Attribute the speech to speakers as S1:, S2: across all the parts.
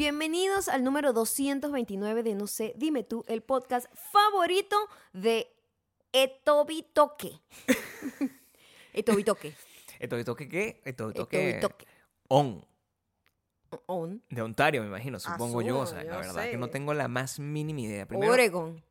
S1: Bienvenidos al número 229 de No sé, dime tú, el podcast favorito de Etobitoque. Etobitoque.
S2: Etobitoque qué? Etobitoque
S1: Etobitoque.
S2: On.
S1: On.
S2: De Ontario, me imagino, supongo yo. O sea, la verdad
S1: sé.
S2: que no tengo la más mínima idea. Primero,
S1: Oregon.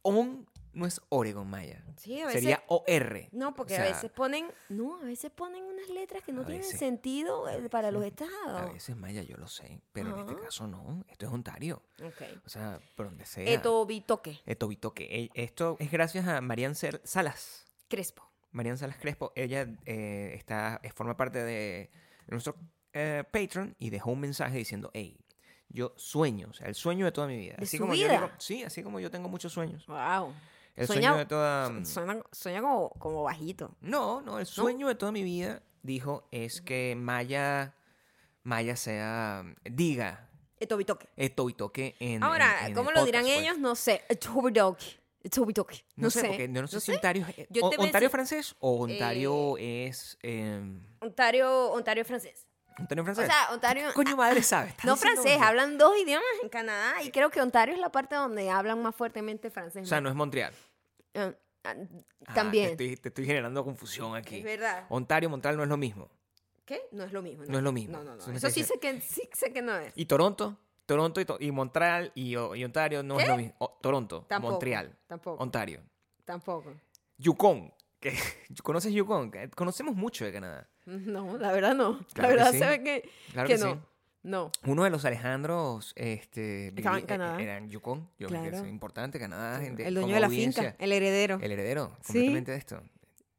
S2: On no es Oregon, Maya.
S1: Sí, a veces.
S2: Sería OR.
S1: No, porque
S2: O
S1: a veces ponen. No, a veces ponen unas letras que no
S2: A
S1: tienen
S2: veces.
S1: sentido eh, para los
S2: A
S1: estados.
S2: veces Maya, yo lo sé, pero en este caso no. Esto es Ontario.
S1: Ok.
S2: O sea, por donde sea.
S1: Etobitoque.
S2: Etobitoque. E- Esto es gracias a Marian Salas.
S1: Crespo.
S2: Marian Salas Crespo. Ella eh, está, eh, forma parte de nuestro eh, Patreon y dejó un mensaje diciendo, hey, yo sueño, o sea, el sueño de toda mi vida.
S1: ¿De
S2: así
S1: su
S2: como yo
S1: vida?
S2: digo- sí, así como yo tengo muchos sueños.
S1: Wow.
S2: El
S1: Sueña-
S2: sueño de toda... mm,
S1: Suena, suena como, como bajito.
S2: No, no, el sueño de toda mi vida, dijo, es que Maya, Maya sea, diga
S1: Etobitoque.
S2: Etobitoque en
S1: Ahora,
S2: en- en
S1: ¿cómo lo
S2: podcast,
S1: dirán
S2: pues.
S1: ellos? No sé. Etobitoque. Etobitoque.
S2: No, sé, porque yo no sé si Ontario, es- o- Ontario francés o Ontario es eh,
S1: Ontario, Ontario francés.
S2: Ontario
S1: O
S2: francés.
S1: sea, Ontario...
S2: Coño madre, ¿sabes? Estás
S1: No francés, hablan dos idiomas en Canadá y creo que Ontario es la parte donde hablan más fuertemente francés.
S2: O sea, no es Montreal.
S1: Eh, ah,
S2: Ah,
S1: También.
S2: te, estoy, te estoy generando confusión aquí.
S1: Es verdad.
S2: Ontario, Montreal no es lo mismo.
S1: ¿Qué? No es lo mismo.
S2: No es lo mismo.
S1: No, no, no.
S2: Eso
S1: sí sé que, sí sé que no es.
S2: ¿Y Toronto? Toronto y, To- y Montreal y, Ontario no es
S1: ¿Qué?
S2: lo mismo. O- Toronto,
S1: Tampoco.
S2: Montreal,
S1: Tampoco.
S2: Ontario.
S1: Tampoco.
S2: Yukon. que- ¿Conoces Yukon? Conocemos mucho de Canadá.
S1: No, la verdad no.
S2: Claro
S1: la verdad
S2: sí.
S1: se ve que,
S2: Claro
S1: que
S2: que
S1: no.
S2: sí.
S1: No.
S2: Uno de los Alejandros este,
S1: Estaba en
S2: viví-
S1: Canadá.
S2: eh, era en Yukon. Yo creo que
S1: Claro.
S2: es importante. Canadá. gente-
S1: El dueño de la
S2: audiencia,
S1: finca, el heredero.
S2: El heredero,
S1: Sí.
S2: completamente de esto.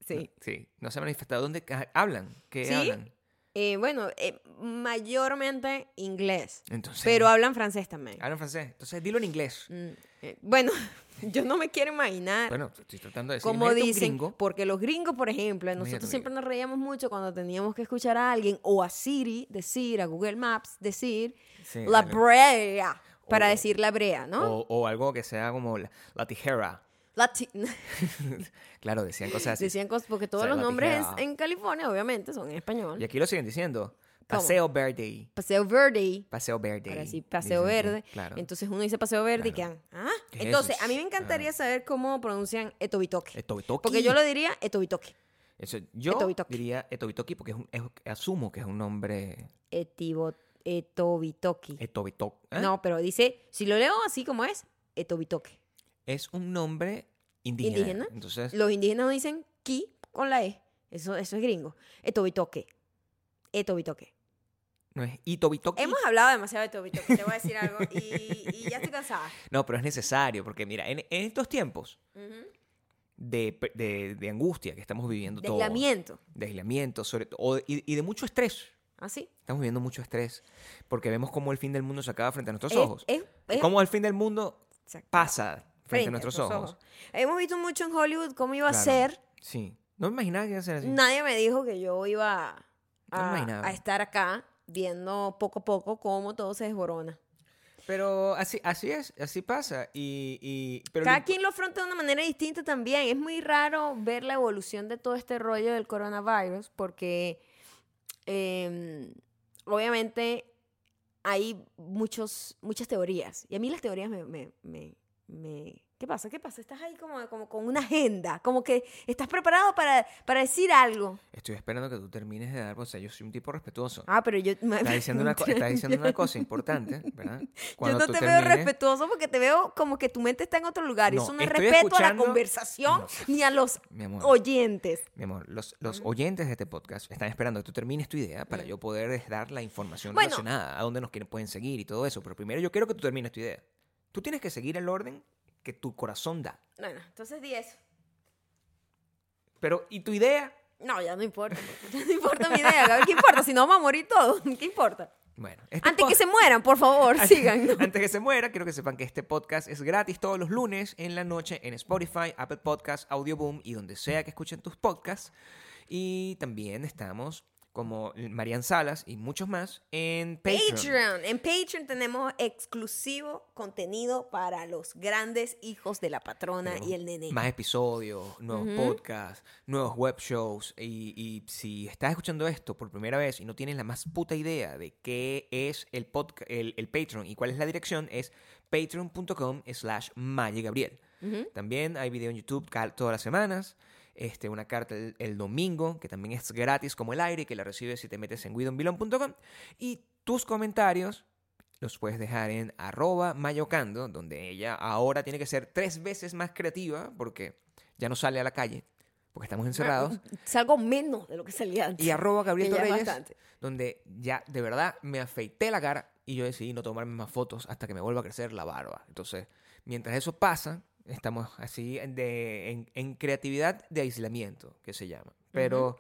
S1: Sí.
S2: Sí. No se ha manifestado. ¿Dónde ca- hablan? ¿Qué
S1: ¿Sí?
S2: hablan?
S1: Eh, bueno, eh, mayormente inglés.
S2: Entonces,
S1: Pero hablan francés también.
S2: hablan francés. Entonces, dilo en inglés.
S1: Mm, eh, bueno, yo no me quiero imaginar
S2: Bueno, estoy tratando de decir. un
S1: dicen.
S2: gringo.
S1: Porque los gringos, por ejemplo, nosotros siempre nos reíamos mucho cuando teníamos que escuchar a alguien o a Siri decir, a Google Maps decir
S2: Sí,
S1: la brea para
S2: O-
S1: decir la brea, ¿no?
S2: o, o algo que sea como la, la tijera.
S1: La ti-
S2: Claro, decían cosas así.
S1: Decían cosas, porque todos
S2: sea,
S1: los nombres
S2: tijera.
S1: en California, obviamente, son en español.
S2: Y aquí lo siguen diciendo. Paseo verde.
S1: Paseo Verde.
S2: Paseo verde.
S1: Para decir paseo
S2: dicen
S1: verde.
S2: Claro.
S1: Entonces uno dice paseo verde y
S2: Claro.
S1: quedan. ¿Ah?
S2: ¿Qué es
S1: Entonces, a mí me encantaría saber cómo pronuncian etobitoque.
S2: Etobitoki.
S1: Porque yo lo diría etobitoque.
S2: Eso, yo
S1: Etobitoki.
S2: diría Etobitoki porque es un- es- asumo que es un nombre
S1: Etibo, etobitoki.
S2: Etobitok. ¿eh?
S1: No, pero dice, si lo leo así como es, etobitoque.
S2: Es un nombre indígena.
S1: ¿Indígena?
S2: Entonces,
S1: Los indígenas no dicen ki con la e. Eso, eso es gringo. Etobitoque. Etobitoque.
S2: no es Itobitoki.
S1: Hemos hablado demasiado de etobitoque, te voy a decir algo. Y, y ya estoy cansada.
S2: No, pero es necesario porque mira, en, en estos tiempos de, de- de angustia que estamos viviendo
S1: De
S2: todos,
S1: aislamiento.
S2: de aislamiento, sobre todo, y, y de mucho estrés.
S1: ¿Así?
S2: Estamos viviendo mucho estrés porque vemos cómo el fin del mundo se acaba frente a nuestros
S1: Es-
S2: ojos.
S1: es- es-
S2: Cómo el fin del mundo pasa frente, a nuestros ojos.
S1: Hemos visto mucho en Hollywood cómo iba a ser.
S2: Sí. No me imaginaba que iba a ser así.
S1: Nadie me dijo que yo iba a, estar acá viendo poco a poco cómo todo se desborona.
S2: Pero así, así es, así pasa. Y, y- pero
S1: Cada
S2: lo-
S1: quien lo afronta de una manera distinta también. Es muy raro ver la evolución de todo este rollo del coronavirus porque eh, obviamente hay muchos, muchas teorías. Y a mí las teorías me... me- me- me- ¿Qué pasa? ¿Qué pasa? Estás ahí como, como con una agenda, como que estás preparado para, para decir algo.
S2: Estoy esperando que tú termines de dar, o sea, yo soy un tipo respetuoso.
S1: Ah, pero yo...
S2: Estás diciendo una, co- estás diciendo una cosa importante, ¿verdad?
S1: Yo no te veo respetuoso porque te veo como que tu mente está en otro lugar. y
S2: No,
S1: eso no es respeto a la conversación
S2: No.
S1: ni a los
S2: Mi amor,
S1: oyentes.
S2: mi amor, los, los oyentes de este podcast están esperando que tú termines tu idea para yo poder dar la información
S1: Mm. Bueno.
S2: relacionada a dónde nos quieren, pueden seguir y todo eso. Pero primero yo quiero que tú termines tu idea. Tú tienes que seguir el orden que tu corazón da.
S1: Bueno, entonces 10.
S2: Pero, ¿y tu idea?
S1: No, ya no importa. Ya no importa mi idea. A ver, ¿Qué importa? Si no vamos a morir todos. ¿Qué importa?
S2: Bueno, este
S1: Antes que se mueran, por favor, sigan.
S2: Antes que se muera, quiero que sepan que este podcast es gratis todos los lunes en la noche en Spotify, Apple Podcasts, Audioboom y donde sea que escuchen tus podcasts. Y también estamos como Marian Salas y muchos más en Patreon.
S1: Patreon. En Patreon tenemos exclusivo contenido para los grandes hijos de la patrona
S2: Tenemos
S1: y el nene.
S2: Más episodios, nuevos podcasts, nuevos web shows. Y, y si estás escuchando esto por primera vez y no tienes la más puta idea de qué es el, el, el Patreon y cuál es la dirección, es patreon.com slash Gabriel. También hay video en YouTube todas las semanas. Este, una carta el, el domingo, que también es gratis como el aire, que la recibes si te metes en guidonvilon.com. Y tus comentarios los puedes dejar en arroba mayocando, donde ella ahora tiene que ser tres veces más creativa porque ya no sale a la calle, porque estamos encerrados.
S1: Salgo menos de lo que salía antes.
S2: Y arroba Gabriel Torreyes, donde ya de verdad me afeité la cara y yo decidí no tomarme más fotos hasta que me vuelva a crecer la barba. Entonces, mientras eso pasa, estamos así de, en, en creatividad de aislamiento, que se llama. Pero,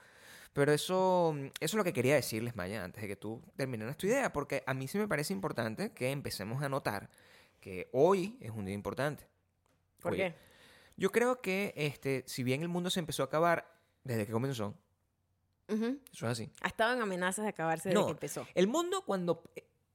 S2: pero eso, eso es lo que quería decirles, Maya, antes de que tú terminaras tu idea, porque a mí sí me parece importante que empecemos a notar que hoy es un día importante.
S1: ¿Por qué?
S2: Yo creo que este, si bien el mundo se empezó a acabar desde que comenzó,
S1: Ujú.
S2: eso es así.
S1: Ha estado en amenazas de acabarse desde
S2: No,
S1: que empezó.
S2: el mundo cuando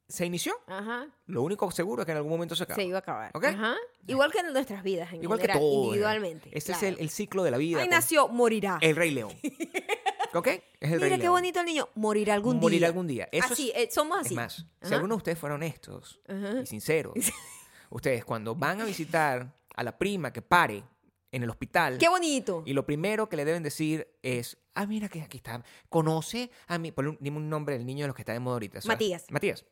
S2: se inició,
S1: Ajá.
S2: lo único seguro es que en algún momento se acaba.
S1: Se iba a acabar.
S2: ¿Ok?
S1: Ajá. Igual que en nuestras vidas, en
S2: Igual que
S1: general,
S2: todo. ¿eh?
S1: individualmente. Claro.
S2: es el, el ciclo de la vida.
S1: Ahí nació, morirá.
S2: El Rey León. ¿Ok? Es el
S1: Mira
S2: Rey
S1: qué
S2: León.
S1: bonito el niño. Morirá algún
S2: Morir
S1: día.
S2: algún día. Eso
S1: así,
S2: es,
S1: eh, somos
S2: es
S1: así.
S2: más, si alguno de ustedes fueron honestos
S1: Ajá.
S2: y sinceros, ustedes cuando van a visitar a la prima que pare en el hospital
S1: Qué bonito.
S2: y lo primero que le deben decir es, ah, mira que aquí está, conoce a un- dime un nombre del niño de los que está de moda ahorita. ¿sabes?
S1: Matías.
S2: Matías.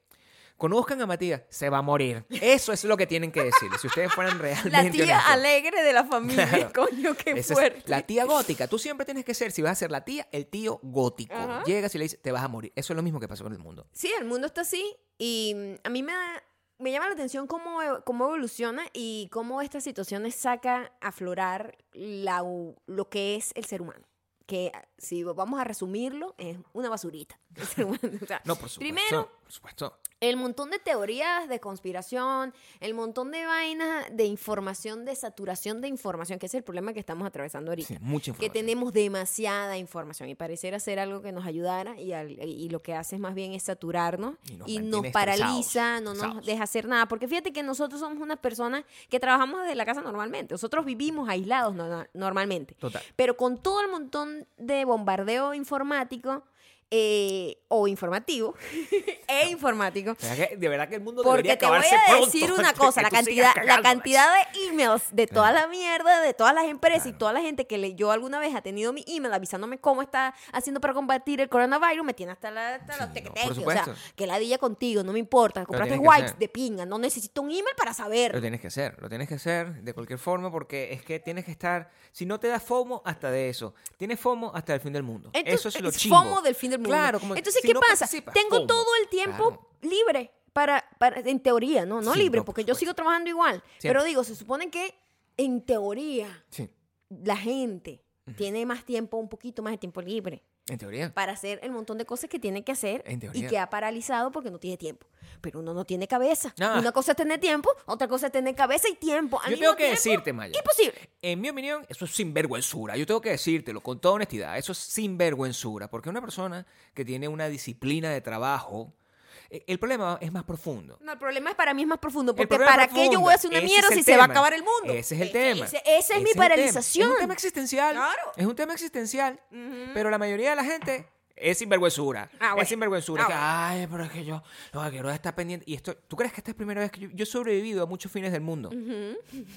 S2: Conozcan a Matías, se va a morir. Eso es lo que tienen que decirle. Si ustedes fueran realmente
S1: La tía
S2: honestos.
S1: alegre de la familia,
S2: Claro.
S1: coño, qué
S2: Esa
S1: fuerte.
S2: la tía gótica. Tú siempre tienes que ser, si vas a ser la tía, el tío gótico.
S1: Ajá.
S2: Llegas y le dices, te vas a morir. Eso es lo mismo que pasó con el mundo.
S1: Sí, el mundo está así y mm, a mí me, da- me llama la atención cómo, e- cómo evoluciona y cómo estas situaciones saca a aflorar la lo que es el ser humano. Que si vamos a resumirlo, es una basurita. O sea,
S2: No, por supuesto.
S1: Primero,
S2: por supuesto.
S1: el montón de teorías de conspiración, el montón de vainas de información, de saturación de información, que es el problema que estamos atravesando ahorita.
S2: Sí, mucha
S1: que
S2: información.
S1: tenemos demasiada información y pareciera ser algo que nos ayudara y, al- y lo que hace más bien es saturarnos
S2: Y nos
S1: y nos, paraliza, no nos deja hacer nada. Porque fíjate que nosotros somos unas personas que trabajamos desde la casa normalmente. Nosotros vivimos aislados no- no- normalmente.
S2: Total.
S1: Pero con todo el montón de bombardeo informático eh, o informativo e informático,
S2: De verdad que- el mundo
S1: porque te voy a decir una cosa, la cantidad, la cantidad de emails de toda la mierda, de todas las empresas y toda la gente que le- yo alguna vez ha tenido mi email avisándome cómo está haciendo para combatir el coronavirus, me tiene hasta, la, hasta
S2: Sí,
S1: los
S2: no,
S1: tequeteques.
S2: por
S1: o sea, que ladilla contigo, no me importa. Compraste
S2: hacer.
S1: de pinga, no necesito un email para saber.
S2: Lo tienes que hacer, lo tienes que hacer de cualquier forma porque es que tienes que estar, si no te da FOMO, hasta de eso. Tienes FOMO hasta el fin del mundo.
S1: Entonces,
S2: eso es lo
S1: es
S2: chimbo.
S1: FOMO del fin del mundo.
S2: Claro, como
S1: Entonces,
S2: si
S1: ¿qué
S2: no
S1: pasa? Tengo todo el tiempo
S2: Claro.
S1: libre para, para, en teoría, ¿no? No
S2: Sí,
S1: libre,
S2: no,
S1: porque yo sigo trabajando igual.
S2: Siempre.
S1: Pero digo, se supone que en teoría
S2: Sí,
S1: la gente tiene más tiempo, un poquito más de tiempo libre
S2: en teoría.
S1: para hacer el montón de cosas que tiene que hacer
S2: En
S1: y que ha paralizado porque no tiene tiempo. Pero uno no tiene cabeza.
S2: Ah.
S1: Una cosa es tener tiempo, otra cosa es tener cabeza y tiempo. Al
S2: Yo
S1: mismo
S2: tengo que
S1: tiempo,
S2: decirte, Maya.
S1: Imposible.
S2: En mi opinión, eso es sinvergüenzura. Yo tengo que decírtelo con toda honestidad. Eso es sinvergüenzura. Porque una persona que tiene una disciplina de trabajo, el problema es más profundo.
S1: No, el problema es para mí es más profundo. Porque ¿para qué yo voy a hacer una
S2: Ese
S1: mierda si se va a acabar el mundo?
S2: Ese es el
S1: Ese-
S2: tema.
S1: ese- esa es mi paralización.
S2: Es un tema existencial.
S1: Claro.
S2: Es un tema existencial. Pero la mayoría de la gente es sinvergüenzura.
S1: Ah, bueno.
S2: Es sinvergüenzura.
S1: Ah,
S2: Es que,
S1: bueno.
S2: Ay, pero es que yo lo que quiero es estar pendiente. Y esto, ¿tú crees que esta es la primera vez que yo, yo he sobrevivido a muchos fines del mundo?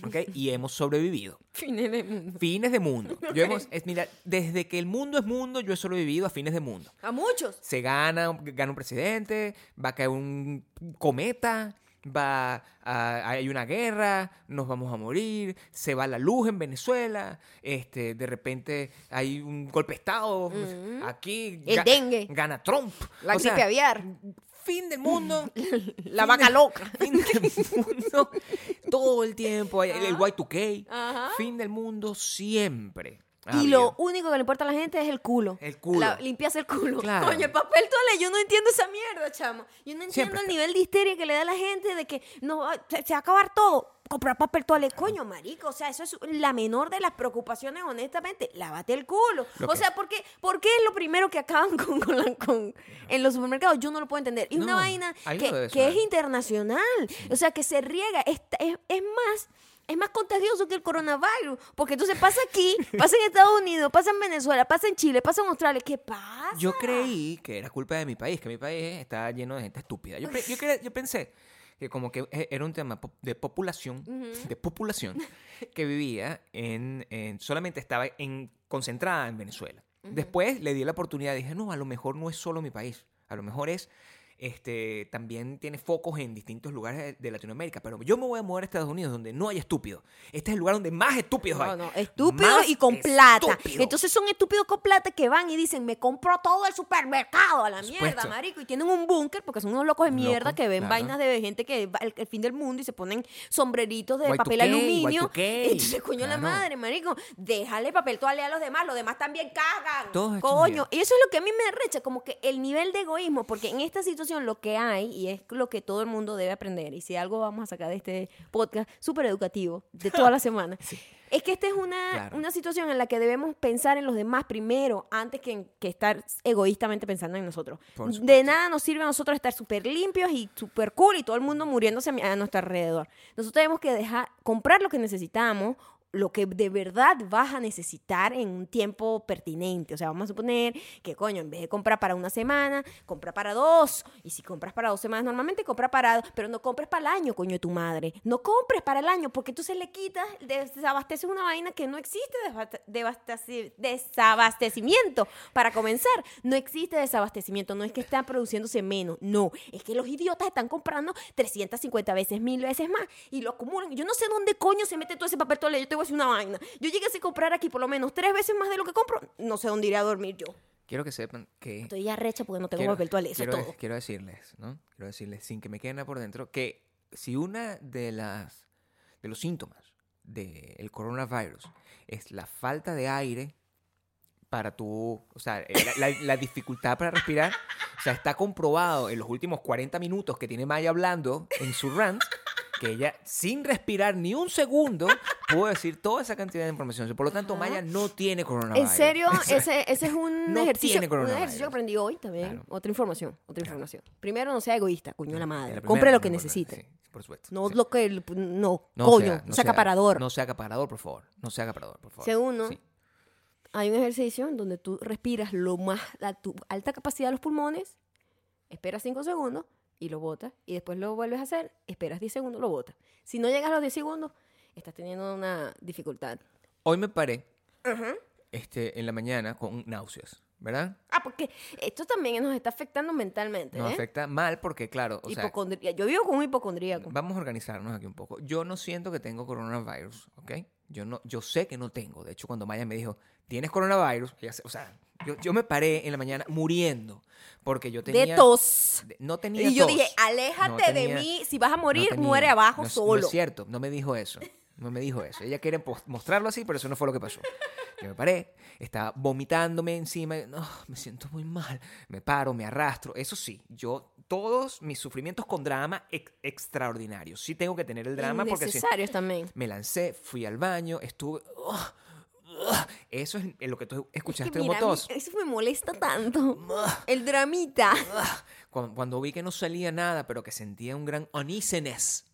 S2: ¿Ok? Y hemos sobrevivido.
S1: Fines de mundo.
S2: Fines de mundo. Yo hemos, es, mira, desde que el mundo es mundo, yo he sobrevivido a fines de mundo.
S1: A muchos.
S2: Se gana, gana un presidente, va a caer un cometa, va a- hay una guerra, nos vamos a morir, se va la luz en Venezuela, este, de repente hay un golpe de estado, aquí
S1: El dengue.
S2: gana Trump.
S1: La
S2: O sea,
S1: gripe aviar.
S2: fin del mundo.
S1: La vaca loca.
S2: Fin del mundo. Todo el tiempo. El, el Y2K.
S1: Ajá.
S2: Fin del mundo siempre. Ha
S1: Y lo único que le importa a la gente es el culo.
S2: El culo.
S1: La- limpiarse el culo.
S2: Claro.
S1: Coño, el papel toalé, yo no entiendo esa mierda, chamo. Yo no entiendo
S2: Siempre
S1: el nivel de histeria que le da a la gente de que no, se, se va a acabar todo. comprar papel toalé. Coño, marico, o sea, eso es la menor de las preocupaciones, honestamente. Lávate el culo.
S2: Lo
S1: o
S2: que-
S1: sea, ¿por qué, por qué es lo primero que acaban con, con la- con- en los supermercados? Yo no lo puedo entender. Y una vaina que, que es internacional. O sea, que se riega. Es, es, es más... Es más contagioso que el coronavirus, porque entonces pasa aquí, pasa en Estados Unidos, pasa en Venezuela, pasa en Chile, pasa en Australia. ¿Qué pasa?
S2: Yo creí que era culpa de mi país, que mi país está lleno de gente estúpida. Yo, yo, yo pensé que como que e- era un tema de población, de población que vivía en, en- solamente estaba en, concentrada en Venezuela. Después le di la oportunidad, dije, no, a lo mejor no es solo mi país, a lo mejor es, este, también tiene focos en distintos lugares de, Latinoamérica, pero yo me voy a mover a Estados Unidos donde no hay estúpidos. Este es el lugar donde más estúpidos hay.
S1: No, estúpidos y con plata. Entonces son estúpidos con plata que van y dicen, me compro todo el supermercado a la mierda, marico. Y tienen un búnker porque son unos locos de mierda que ven
S2: claro.
S1: vainas de gente que va el, el fin del mundo y se ponen sombreritos de
S2: Y2K,
S1: papel aluminio.
S2: Y2K,
S1: Entonces, coño la
S2: claro.
S1: madre, marico, déjale papel toalé a los demás, los demás también cagan.
S2: Todos
S1: coño. Y eso es lo que a mí me arrecha, como que el nivel de egoísmo, porque en esta situación lo que hay, y es lo que todo el mundo debe aprender, y si algo vamos a sacar de este podcast súper educativo de toda la semana, es que esta es una,
S2: Claro.
S1: una situación en la que debemos pensar en los demás primero, antes que, que estar egoístamente pensando en nosotros. De nada nos sirve a nosotros estar súper limpios y súper cool y todo el mundo muriéndose a nuestro alrededor. Nosotros tenemos que dejar, comprar lo que necesitamos, lo que de verdad vas a necesitar en un tiempo pertinente. O sea, vamos a suponer que, coño, en vez de comprar para una semana, compra para dos. Y si compras para dos semanas, normalmente compra para dos, pero no compres para el año, coño, de tu madre. No compres para el año, porque entonces le quitas, desabasteces una vaina que no existe desabastecimiento. Para comenzar, no existe desabastecimiento. No es que están produciéndose menos, no. Es que los idiotas están comprando 350 veces, mil veces más y lo acumulan. Yo no sé dónde coño se mete todo ese papel toalé. Yo te voy a decir una vaina. Yo llegué a comprar aquí por lo menos tres veces más de lo que compro. No sé dónde iré a dormir yo.
S2: Quiero que sepan que...
S1: Estoy ya recha porque no tengo papel toalé. Eso
S2: quiero,
S1: todo.
S2: quiero decirles, ¿no? Quiero decirles, sin que me quede nada por dentro, que si una de las de los síntomas del coronavirus es la falta de aire para tu, o sea, eh, la, la- la dificultad para respirar, o sea, está comprobado en los últimos 40 minutos que tiene Maya hablando en su rant, que ella, sin respirar ni un segundo, pudo decir toda esa cantidad de información. Por lo tanto. Maya no tiene coronavirus.
S1: En serio, ese, ese es un
S2: no
S1: ejercicio, un ejercicio que aprendí hoy también.
S2: Claro.
S1: Otra información, otra información. Primero, no sea egoísta, coño la madre.
S2: la
S1: Compre lo que necesite.
S2: sí, por supuesto.
S1: No
S2: sí.
S1: lo que... No,
S2: No
S1: coño,
S2: sea-
S1: no sea acaparador.
S2: No sea acaparador, por favor. No sea acaparador, por favor.
S1: Segundo,
S2: Sí.
S1: hay un ejercicio en donde tú respiras lo más, la, tu alta capacidad de los pulmones, esperas 5 segundos y lo botas, y después lo vuelves a hacer, esperas 10 segundos, lo botas. Si no llegas a los 10 segundos, estás teniendo una dificultad.
S2: Hoy me paré este, en la mañana con náuseas, ¿verdad?
S1: Ah, porque esto también nos está afectando mentalmente.
S2: Nos
S1: ¿eh?
S2: afecta mal porque, claro, o sea,
S1: Hipocondría. Yo vivo con un hipocondríaco.
S2: vamos a organizarnos aquí un poco. Yo no siento que tengo coronavirus, ¿ok? Yo, no, yo sé que no tengo. De hecho, cuando Maya me dijo, ¿tienes coronavirus? Ella se- o sea, yo, yo me paré en la mañana muriendo porque yo tenía...
S1: De tos.
S2: de- No tenía
S1: Y yo
S2: tos.
S1: dije, aléjate
S2: No
S1: de
S2: tenía-
S1: mí. Si vas a
S2: no
S1: morir,
S2: tenía.
S1: muere abajo
S2: No es-
S1: solo.
S2: No es cierto, no me dijo eso. No me dijo eso. Ella quiere mostrarlo así, pero eso no fue lo que pasó. Yo me paré, estaba vomitándome encima. No, me siento muy mal. Me paro, me arrastro. Eso sí, yo, todos mis sufrimientos con drama ex- extraordinarios. Sí tengo que tener el drama porque si,
S1: Necesarios también.
S2: me lancé, fui al baño, estuve. ugh. eso es lo que tú escuchaste
S1: Es que
S2: como
S1: mira,
S2: tos.
S1: eso me molesta tanto. El dramita.
S2: Cuando, cuando vi que no salía nada, pero que sentía un gran uneasiness.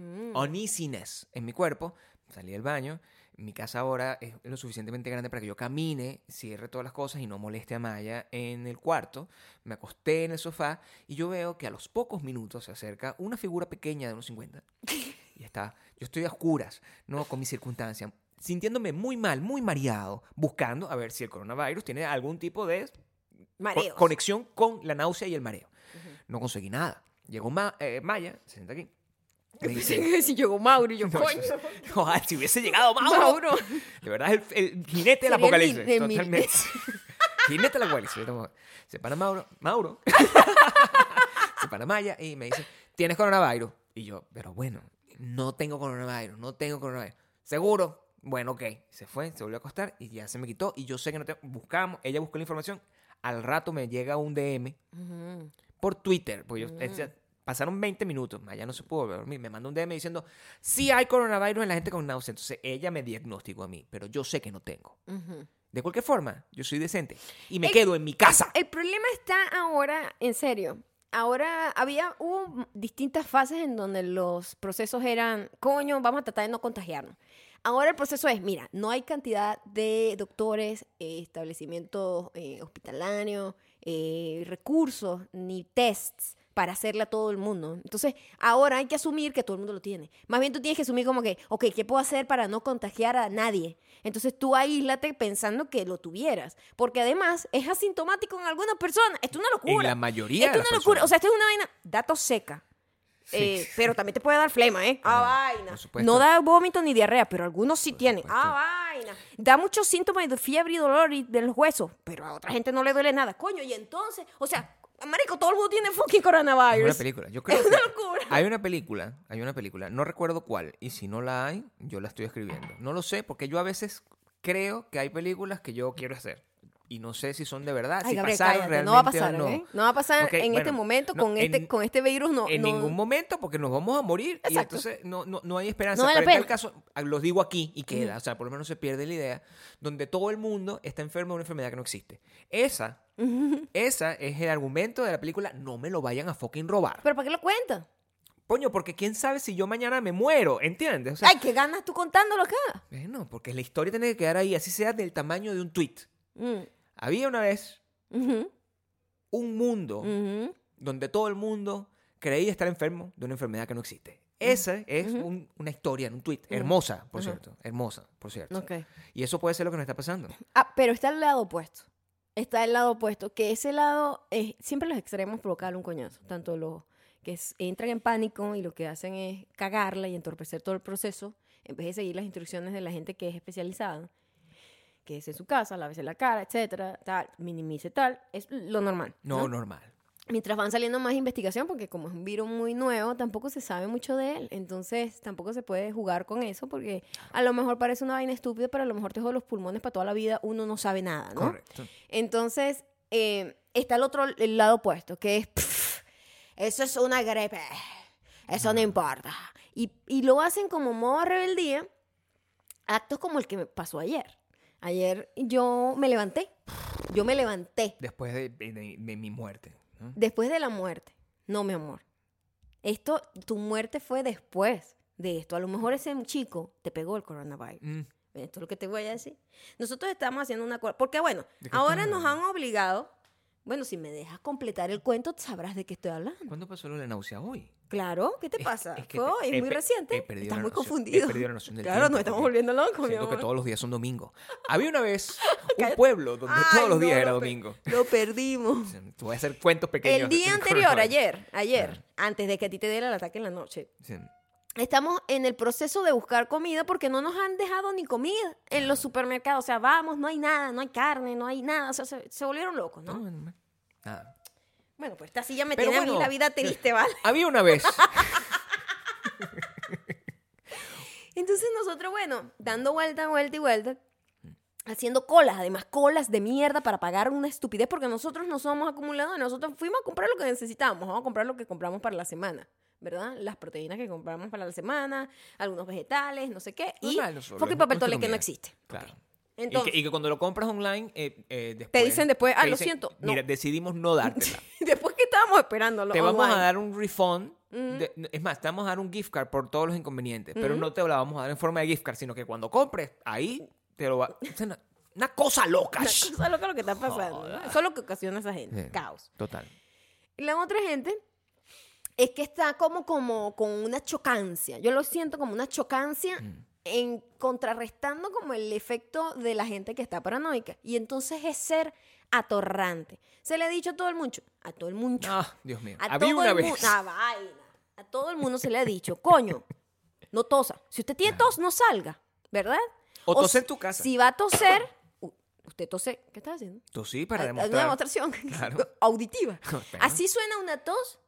S1: Mm.
S2: uneasiness en mi cuerpo. Salí del baño. Mi casa ahora es lo suficientemente grande para que yo camine, cierre todas las cosas y no moleste a Maya en el cuarto. Me acosté en el sofá y yo veo que a los pocos minutos se acerca una figura pequeña de unos 50. Y está, yo estoy a oscuras, ¿no? Con mis circunstancias, sintiéndome muy mal, muy mareado, buscando a ver si el coronavirus tiene algún tipo de
S1: Mareos.
S2: conexión con la náusea y el mareo. No conseguí nada. Llegó Ma- eh, Maya, se sienta aquí. Me dice,
S1: si llegó Mauro y yo,
S2: No,
S1: coño.
S2: Ojalá, si hubiese llegado Mauro.
S1: Mauro.
S2: De verdad, el, el jinete del apocalipsis.
S1: min-
S2: Totalmente. jinete del apocalipsis. Se para Mauro. Mauro. se para Maya y me dice, ¿tienes coronavirus? Y yo, pero bueno, no tengo coronavirus, no tengo coronavirus. ¿Seguro? Bueno, ok. Se fue, se volvió a acostar y ya se me quitó. Y yo sé que no tengo... Buscamos, ella buscó la información. Al rato me llega un DM
S1: Ujú.
S2: por Twitter. Porque Pasaron 20 minutos, ya no se pudo dormir. Me mandó un DM diciendo, sí hay coronavirus en la gente con náuseas. Entonces ella me diagnosticó a mí, pero yo sé que no tengo. De cualquier forma, yo soy decente y me
S1: El-
S2: quedo en mi casa.
S1: El problema está ahora, en serio. Ahora había, hubo distintas fases en donde los procesos eran, coño, vamos a tratar de no contagiarnos. Ahora el proceso es, mira, no hay cantidad de doctores, eh, establecimientos eh, hospitalarios, eh, recursos, ni tests para hacerle a todo el mundo. Entonces, ahora hay que asumir que todo el mundo lo tiene. Más bien tú tienes que asumir como que, ok, ¿qué puedo hacer para no contagiar a nadie? Entonces tú aíslate pensando que lo tuvieras. Porque además es asintomático en algunas personas. Esto es una locura.
S2: En la mayoría
S1: Esto es una locura.
S2: personas.
S1: O sea, esto es una vaina, datos seca.
S2: Sí.
S1: Eh, pero también te puede dar flema, ¿eh? Ah, vaina.
S2: por supuesto.
S1: No da vómito ni diarrea, pero algunos sí tienen.
S2: supuesto.
S1: Ah, vaina. Da muchos síntomas de fiebre y dolor y de los huesos, pero a otra gente no le duele nada. Coño, y entonces, o sea, marico, todo el mundo tiene fucking
S2: Es
S1: coronavirus.
S2: una película. Yo creo
S1: Es
S2: que
S1: una locura.
S2: hay una película, hay una película, no recuerdo cuál, y si no la hay, yo la estoy escribiendo. No lo sé, porque yo a veces creo que hay películas que yo quiero hacer. Y no sé si son de verdad,
S1: Ay,
S2: si
S1: Gabriel,
S2: pasaron
S1: cállate,
S2: realmente
S1: no va a pasar,
S2: o no.
S1: ¿eh? No va a pasar en este momento
S2: no,
S1: con, este, con este virus. No,
S2: en
S1: no-
S2: ningún momento, porque nos vamos a morir. Y
S1: Exacto.
S2: entonces no, no, no hay esperanza.
S1: No vale
S2: Pero en tal caso, ah, los digo aquí y queda. O sea, por lo menos se pierde la idea. Donde todo el mundo está enfermo de una enfermedad que no existe. Esa, esa es el argumento de la película. No me lo vayan a fucking robar.
S1: ¿Pero para qué lo cuentas?
S2: Coño, porque quién sabe si yo mañana me muero, ¿entiendes? O sea,
S1: Ay, ¿qué ganas tú contándolo acá?
S2: bueno, porque la historia tiene que quedar ahí, así sea del tamaño de un tweet.
S1: Mm,
S2: Había una vez un mundo
S1: ujú.
S2: donde todo el mundo creía estar enfermo de una enfermedad que no existe. Esa es un- una historia en un tweet. Hermosa, por cierto. Hermosa, por cierto. Y eso puede ser lo que nos está pasando.
S1: Ah, pero está el lado opuesto. Está el lado opuesto, que ese lado, es, siempre los extremos provocan un coñazo. Tanto los que entran en pánico y lo que hacen es cagarla y entorpecer todo el proceso, en vez de seguir las instrucciones de la gente que es especializada, que es en su casa, lávese la cara, etcétera, tal, minimice tal, es lo normal.
S2: No,
S1: ¿no?
S2: normal.
S1: Mientras van saliendo más investigación, porque como es un virus muy nuevo, tampoco se sabe mucho de él. Entonces, tampoco se puede jugar con eso, porque a lo mejor parece una vaina estúpida, pero a lo mejor te jode los pulmones para toda la vida. Uno no sabe nada, ¿no?
S2: Correcto.
S1: Entonces, eh, está el otro, el lado opuesto, que es, "Pff, eso es una gripe, eso no importa. Y, y lo hacen como modo rebeldía, actos como el que me pasó ayer. Ayer yo me levanté, yo me levanté
S2: Después de, de- de mi muerte. ¿No?
S1: después de la muerte. No, mi amor. Esto, tu muerte fue después de esto. A lo mejor ese chico te pegó el coronavirus.
S2: Mm,
S1: Esto es lo que te voy a decir. Nosotros estamos haciendo una... Porque bueno,
S2: ¿De qué
S1: ahora nos han obligado... Bueno, si me dejas completar el cuento, sabrás de qué estoy hablando.
S2: ¿Cuándo pasó lo de la náusea hoy?
S1: Claro, ¿qué te pasa?
S2: es que
S1: Fue
S2: te-
S1: hoy, es muy reciente. Estás muy
S2: noción- he
S1: confundido.
S2: perdido la noción del
S1: claro,
S2: tiempo,
S1: nos estamos volviendo locos, mi
S2: Siento que todos los días son domingo. Había una vez un pueblo donde
S1: Ay,
S2: todos los
S1: no,
S2: días era
S1: lo
S2: domingo.
S1: Lo perdimos.
S2: Te voy a hacer cuentos pequeños.
S1: El día anterior, ayer, ayer, antes de que a ti te diera el ataque en la noche,
S2: Sí.
S1: Estamos en el proceso de buscar comida porque no nos han dejado ni comida en los supermercados. O sea, vamos, no hay nada, no hay carne, no hay nada. O sea, se, se volvieron locos,
S2: No,
S1: ¿no?
S2: bueno. Nada.
S1: Bueno, pues esta silla me
S2: Pero
S1: tiene a mí
S2: bueno,
S1: la vida triste, ¿vale?
S2: Había una vez.
S1: Entonces nosotros, bueno, dando vuelta, vuelta y vuelta, haciendo colas, además colas de mierda para pagar una estupidez porque nosotros no somos acumuladores, nosotros fuimos a comprar lo que necesitábamos, vamos a comprar lo que compramos para la semana. ¿Verdad? Las proteínas que compramos para la semana, algunos vegetales, no sé qué. Y
S2: Normal, nosotros,
S1: fucking papel toalé que no existe.
S2: Claro.
S1: Entonces,
S2: y, que, y que cuando lo compras online, eh, eh, después,
S1: Te dicen después, ah, lo siento, no.
S2: Mira, decidimos no dártela.
S1: después que estábamos esperándolo.
S2: te vamos a dar un refund. De- es más, te vamos a dar un gift card por todos los inconvenientes. Pero no te la vamos a dar en forma de gift card, sino que cuando compres, ahí te lo va. Una, una cosa loca.
S1: Una cosa loca lo que está pasando. ¿no? Eso es lo que ocasiona esa gente.
S2: Sí.
S1: Caos.
S2: Total.
S1: Y la otra gente es que está como, como con una chocancia. Yo lo siento como una chocancia
S2: Mm.
S1: en contrarrestando como el efecto de la gente que está paranoica. Y entonces es ser atorrante. Se le ha dicho a todo el mundo, a todo el mundo,
S2: Ah, Dios mío.
S1: a
S2: Había
S1: todo
S2: una
S1: el
S2: vez.
S1: Ah, vaina. A todo el mundo se le ha dicho, coño, no tosa. Si usted tiene tos, no salga, ¿verdad?
S2: O tose
S1: si-
S2: en tu casa.
S1: Si va a toser, usted tose, ¿qué está haciendo?
S2: Tosí para
S1: Hay- hay Una
S2: demostrar.
S1: demostración
S2: Claro.
S1: auditiva. Así suena una tos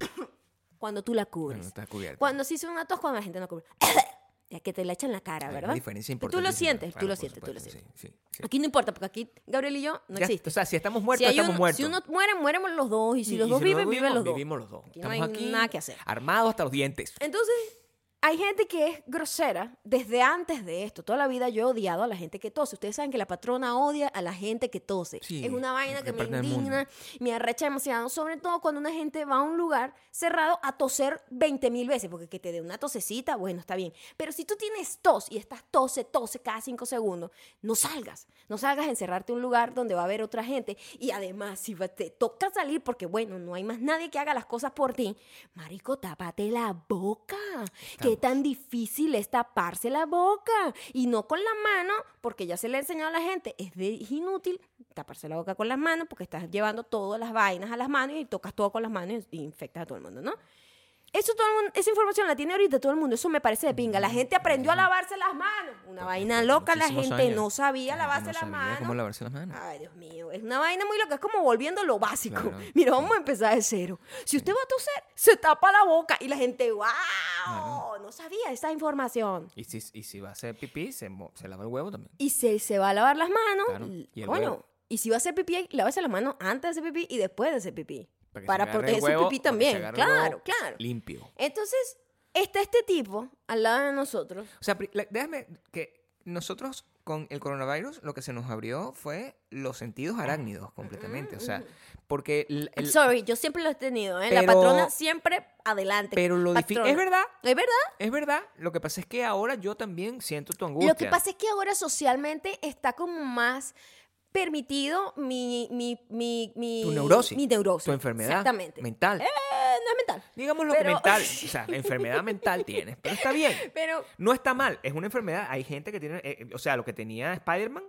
S1: cuando tú la cubres.
S2: está cubierto.
S1: Cuando sí suena una tos cuando la gente no cubre. ya que te la echan en la cara, ¿verdad?
S2: Una diferencia
S1: Tú lo sientes, tú lo sientes, tú lo sientes.
S2: sí, sí, sí.
S1: Aquí no importa, porque aquí Gabriel y yo no existe.
S2: O sea, si estamos muertos, estamos
S1: uno,
S2: muertos.
S1: si uno muere, muéremos los dos. Y si
S2: Y-
S1: los
S2: y
S1: dos
S2: si
S1: viven, viven los dos.
S2: Vivimos los dos.
S1: Aquí no hay
S2: aquí
S1: nada que hacer.
S2: armados hasta los dientes.
S1: Entonces, hay gente que es grosera desde antes de esto. Toda la vida yo he odiado a la gente que tose. Ustedes saben que la patrona odia a la gente que tose.
S2: Sí,
S1: es una vaina que me indigna, me arrecha demasiado. Sobre todo cuando una gente va a un lugar cerrado a toser 20 mil veces. Porque que te dé una tosecita, bueno, está bien. Pero si tú tienes tos y estás tose, tose cada 5 segundos, no salgas. No salgas a encerrarte en un lugar donde va a haber otra gente. Y además, si te toca salir porque, bueno, no hay más nadie que haga las cosas por ti, marico, tápate la boca. Tan difícil es taparse la boca. Y no con la mano, porque ya se le ha enseñado a la gente, es, de- es inútil taparse la boca con las manos porque estás llevando todas las vainas a las manos y tocas todo con las manos y infectas a todo el mundo, ¿no? Eso todo el mundo- esa información la tiene ahorita todo el mundo. Eso me parece de pinga. La gente aprendió a lavarse las manos. Una vaina loca. La gente
S2: años.
S1: no sabía lavarse
S2: no
S1: las
S2: sabía
S1: manos.
S2: cómo lavarse las manos.
S1: Ay, Dios mío, es una vaina muy loca, es como volviendo lo básico.
S2: Claro.
S1: Mira, vamos a empezar de cero. Si usted va a toser, se tapa la boca y la gente, wow, no sabía esa información.
S2: Y si, y si va a hacer pipí, se, se lava el huevo también.
S1: Y se, se va a lavar las manos.
S2: Claro,
S1: y-
S2: el huevo.
S1: y si va a hacer pipí, lávese las manos antes de hacer pipí y después de hacer pipí.
S2: Para
S1: Para proteger su pipí también. Claro, claro.
S2: Limpio.
S1: Entonces, está este tipo al lado de nosotros.
S2: O sea, déjame que nosotros con el coronavirus lo que se nos abrió fue los sentidos arácnidos completamente. O sea, porque el- el-
S1: Sorry, yo siempre lo he tenido, ¿eh? La patrona siempre adelante.
S2: pero lo difícil es verdad,
S1: ¿Es verdad?
S2: es verdad. Lo que pasa es que ahora yo también siento tu angustia.
S1: Lo que pasa es que ahora socialmente está como más permitido mi, mi, mi, mi,
S2: tu neurosis,
S1: mi neurosis.
S2: tu enfermedad
S1: Exactamente.
S2: mental.
S1: Eh, no es mental.
S2: Digamos lo
S1: pero-
S2: que mental, o sea, enfermedad mental tienes, pero está bien.
S1: Pero
S2: No está mal, es una enfermedad. Hay gente que tiene, eh, o sea, lo que tenía Spider-Man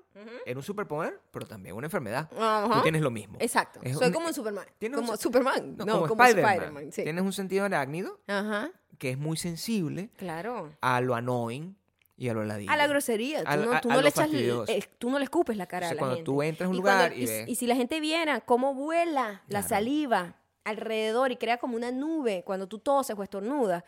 S2: era un superpoder, pero también una enfermedad. Tú tienes lo mismo.
S1: Exacto.
S2: Es
S1: Soy
S2: un-
S1: como un Superman.
S2: un
S1: Como Superman.
S2: No,
S1: No,
S2: como,
S1: como,
S2: Spider-man.
S1: Sí.
S2: Tienes un sentido arácnido
S1: Ajá.
S2: que es muy sensible
S1: Claro.
S2: a lo annoying y a lo ladillo.
S1: A la grosería. Tú
S2: A-
S1: no,
S2: a-
S1: tú
S2: a
S1: no
S2: lo
S1: le echas, eh, tú no le escupes la cara
S2: O sea,
S1: a la
S2: cuando
S1: gente.
S2: tú entras a un
S1: Y
S2: lugar
S1: cuando-
S2: y
S1: y,
S2: ves-
S1: y si la gente viera cómo vuela la
S2: Claro.
S1: saliva alrededor y crea como una nube cuando tú toses o estornudas,